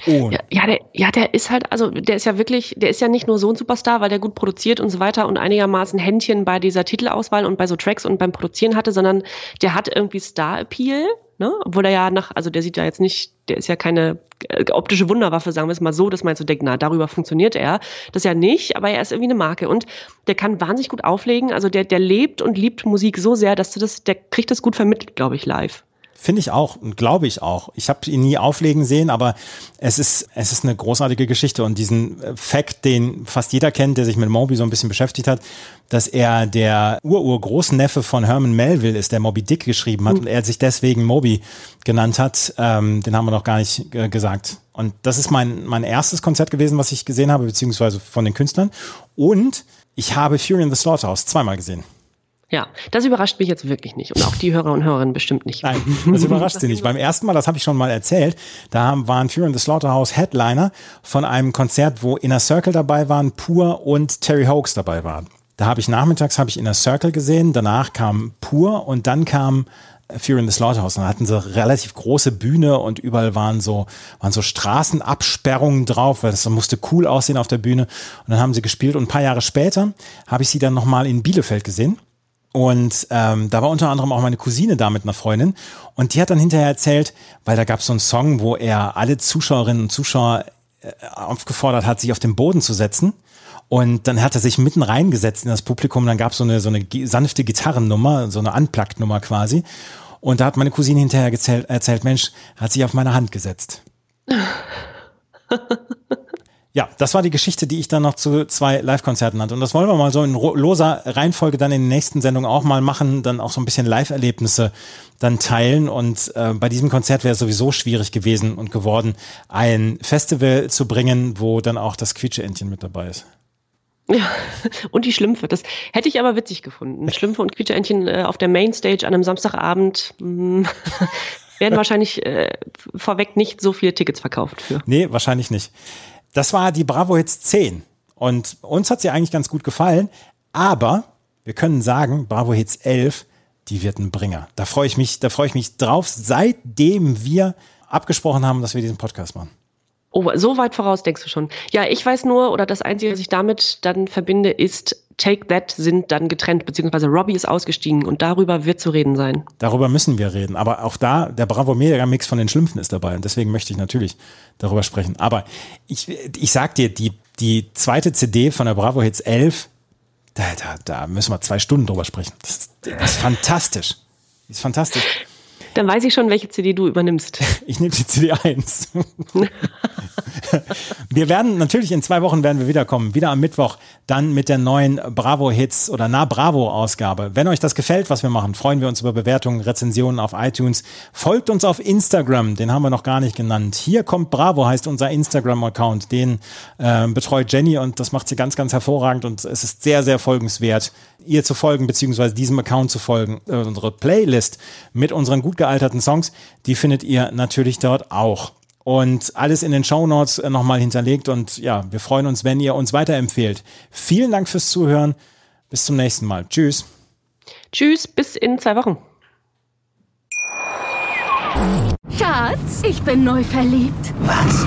Und Ja, ja, der, ja, der ist halt, also der ist ja wirklich, der ist ja nicht nur so ein Superstar, weil der gut produziert und so weiter und einigermaßen Händchen bei dieser Titelauswahl und bei so Tracks und beim Produzieren hatte, sondern der hat irgendwie Star-Appeal, ne? Obwohl er ja nach, also der sieht ja jetzt nicht, der ist ja keine äh, optische Wunderwaffe, sagen wir es mal so, dass man so denkt, na, darüber funktioniert er. Das ja nicht, aber er ist irgendwie eine Marke und der kann wahnsinnig gut auflegen. Also der, der lebt und liebt Musik so sehr, dass du das, der kriegt das gut vermittelt, glaube ich, live. Finde ich auch und glaube ich auch. Ich habe ihn nie auflegen sehen, aber es ist, es ist eine großartige Geschichte und diesen äh, Fact, den fast jeder kennt, der sich mit Moby so ein bisschen beschäftigt hat, dass er der Ur-Ur-Großneffe von Herman Melville ist, der Moby Dick geschrieben hat und er sich deswegen Moby genannt hat, ähm, den haben wir noch gar nicht äh, gesagt. Und das ist mein, mein erstes Konzert gewesen, was ich gesehen habe, beziehungsweise von den Künstlern. Und ich habe Fury in the Slaughterhouse zweimal gesehen. Ja, das überrascht mich jetzt wirklich nicht und auch die Hörer und Hörerinnen bestimmt nicht. Nein, das überrascht sie nicht. *laughs* Beim ersten Mal, das habe ich schon mal erzählt, da waren Fury in the Slaughterhouse Headliner von einem Konzert, wo Inner Circle dabei waren, Pur und Terry Hoax dabei waren. Da habe ich nachmittags habe ich Inner Circle gesehen, danach kam Pur und dann kam Fury in the Slaughterhouse. Und da hatten sie relativ große Bühne und überall waren so, waren so Straßenabsperrungen drauf, weil das musste cool aussehen auf der Bühne. Und dann haben sie gespielt und ein paar Jahre später habe ich sie dann nochmal in Bielefeld gesehen. Und ähm, da war unter anderem auch meine Cousine da mit einer Freundin. Und die hat dann hinterher erzählt, weil da gab es so einen Song, wo er alle Zuschauerinnen und Zuschauer äh, aufgefordert hat, sich auf den Boden zu setzen. Und dann hat er sich mitten reingesetzt in das Publikum. Dann gab so es eine, so eine sanfte Gitarrennummer, so eine Unplugged-Nummer quasi. Und da hat meine Cousine hinterher erzählt, erzählt, Mensch, hat sich auf meine Hand gesetzt. *laughs* Ja, das war die Geschichte, die ich dann noch zu zwei Live-Konzerten hatte. Und das wollen wir mal so in loser Reihenfolge dann in den nächsten Sendungen auch mal machen, dann auch so ein bisschen Live-Erlebnisse dann teilen. Und äh, bei diesem Konzert wäre es sowieso schwierig gewesen und geworden, ein Festival zu bringen, wo dann auch das Quietsche-Entchen mit dabei ist. Ja, *laughs* und die Schlümpfe. Das hätte ich aber witzig gefunden. Schlümpfe und Quietscheentchen äh, auf der Mainstage an einem Samstagabend mh, *laughs* werden wahrscheinlich äh, vorweg nicht so viele Tickets verkauft für. Nee, wahrscheinlich nicht. Das war die Bravo Hits 10. Und uns hat sie eigentlich ganz gut gefallen. Aber wir können sagen, Bravo Hits 11, die wird ein Bringer. Da freue ich mich, da freue ich mich drauf, seitdem wir abgesprochen haben, dass wir diesen Podcast machen. Oh, so weit voraus denkst du schon. Ja, ich weiß nur, oder das Einzige, was ich damit dann verbinde, ist Take That sind dann getrennt, beziehungsweise Robbie ist ausgestiegen und darüber wird zu reden sein. Darüber müssen wir reden. Aber auch da, der Bravo Mega Mix von den Schlümpfen ist dabei. Und deswegen möchte ich natürlich darüber sprechen. Aber ich, ich sag dir, die, die zweite CD von der Bravo Hits 11, da, da, da müssen wir zwei Stunden drüber sprechen. Das, das ist fantastisch. Das ist fantastisch. Dann weiß ich schon, welche CD du übernimmst. *laughs* Ich nehme die CD 1. *laughs* wir werden natürlich in zwei Wochen werden wir wiederkommen, wieder am Mittwoch, dann mit der neuen Bravo Hits oder Na Bravo Ausgabe. Wenn euch das gefällt, was wir machen, freuen wir uns über Bewertungen, Rezensionen auf iTunes. Folgt uns auf Instagram, den haben wir noch gar nicht genannt. Hier kommt Bravo heißt unser Instagram Account, den äh, betreut Jenny und das macht sie ganz ganz hervorragend und es ist sehr sehr folgenswert, ihr zu folgen beziehungsweise diesem Account zu folgen. Äh, unsere Playlist mit unseren gut gealterten Songs, die findet ihr natürlich dort auch. Und alles in den Shownotes äh, nochmal hinterlegt. Und ja, wir freuen uns, wenn ihr uns weiterempfehlt. Vielen Dank fürs Zuhören. Bis zum nächsten Mal. Tschüss. Tschüss, bis in zwei Wochen. Schatz, ich bin neu verliebt. Was?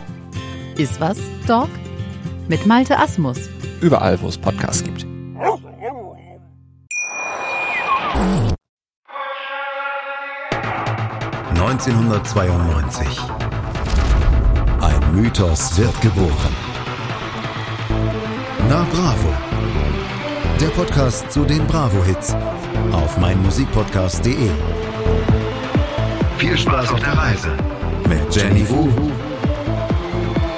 Ist was, Dog? Mit Malte Asmus. Überall, wo es Podcasts gibt. ...1992. Ein Mythos wird geboren. Na Bravo. Der Podcast zu den Bravo-Hits auf meinmusikpodcast.de. Viel Spaß auf der Reise mit Jenny Wu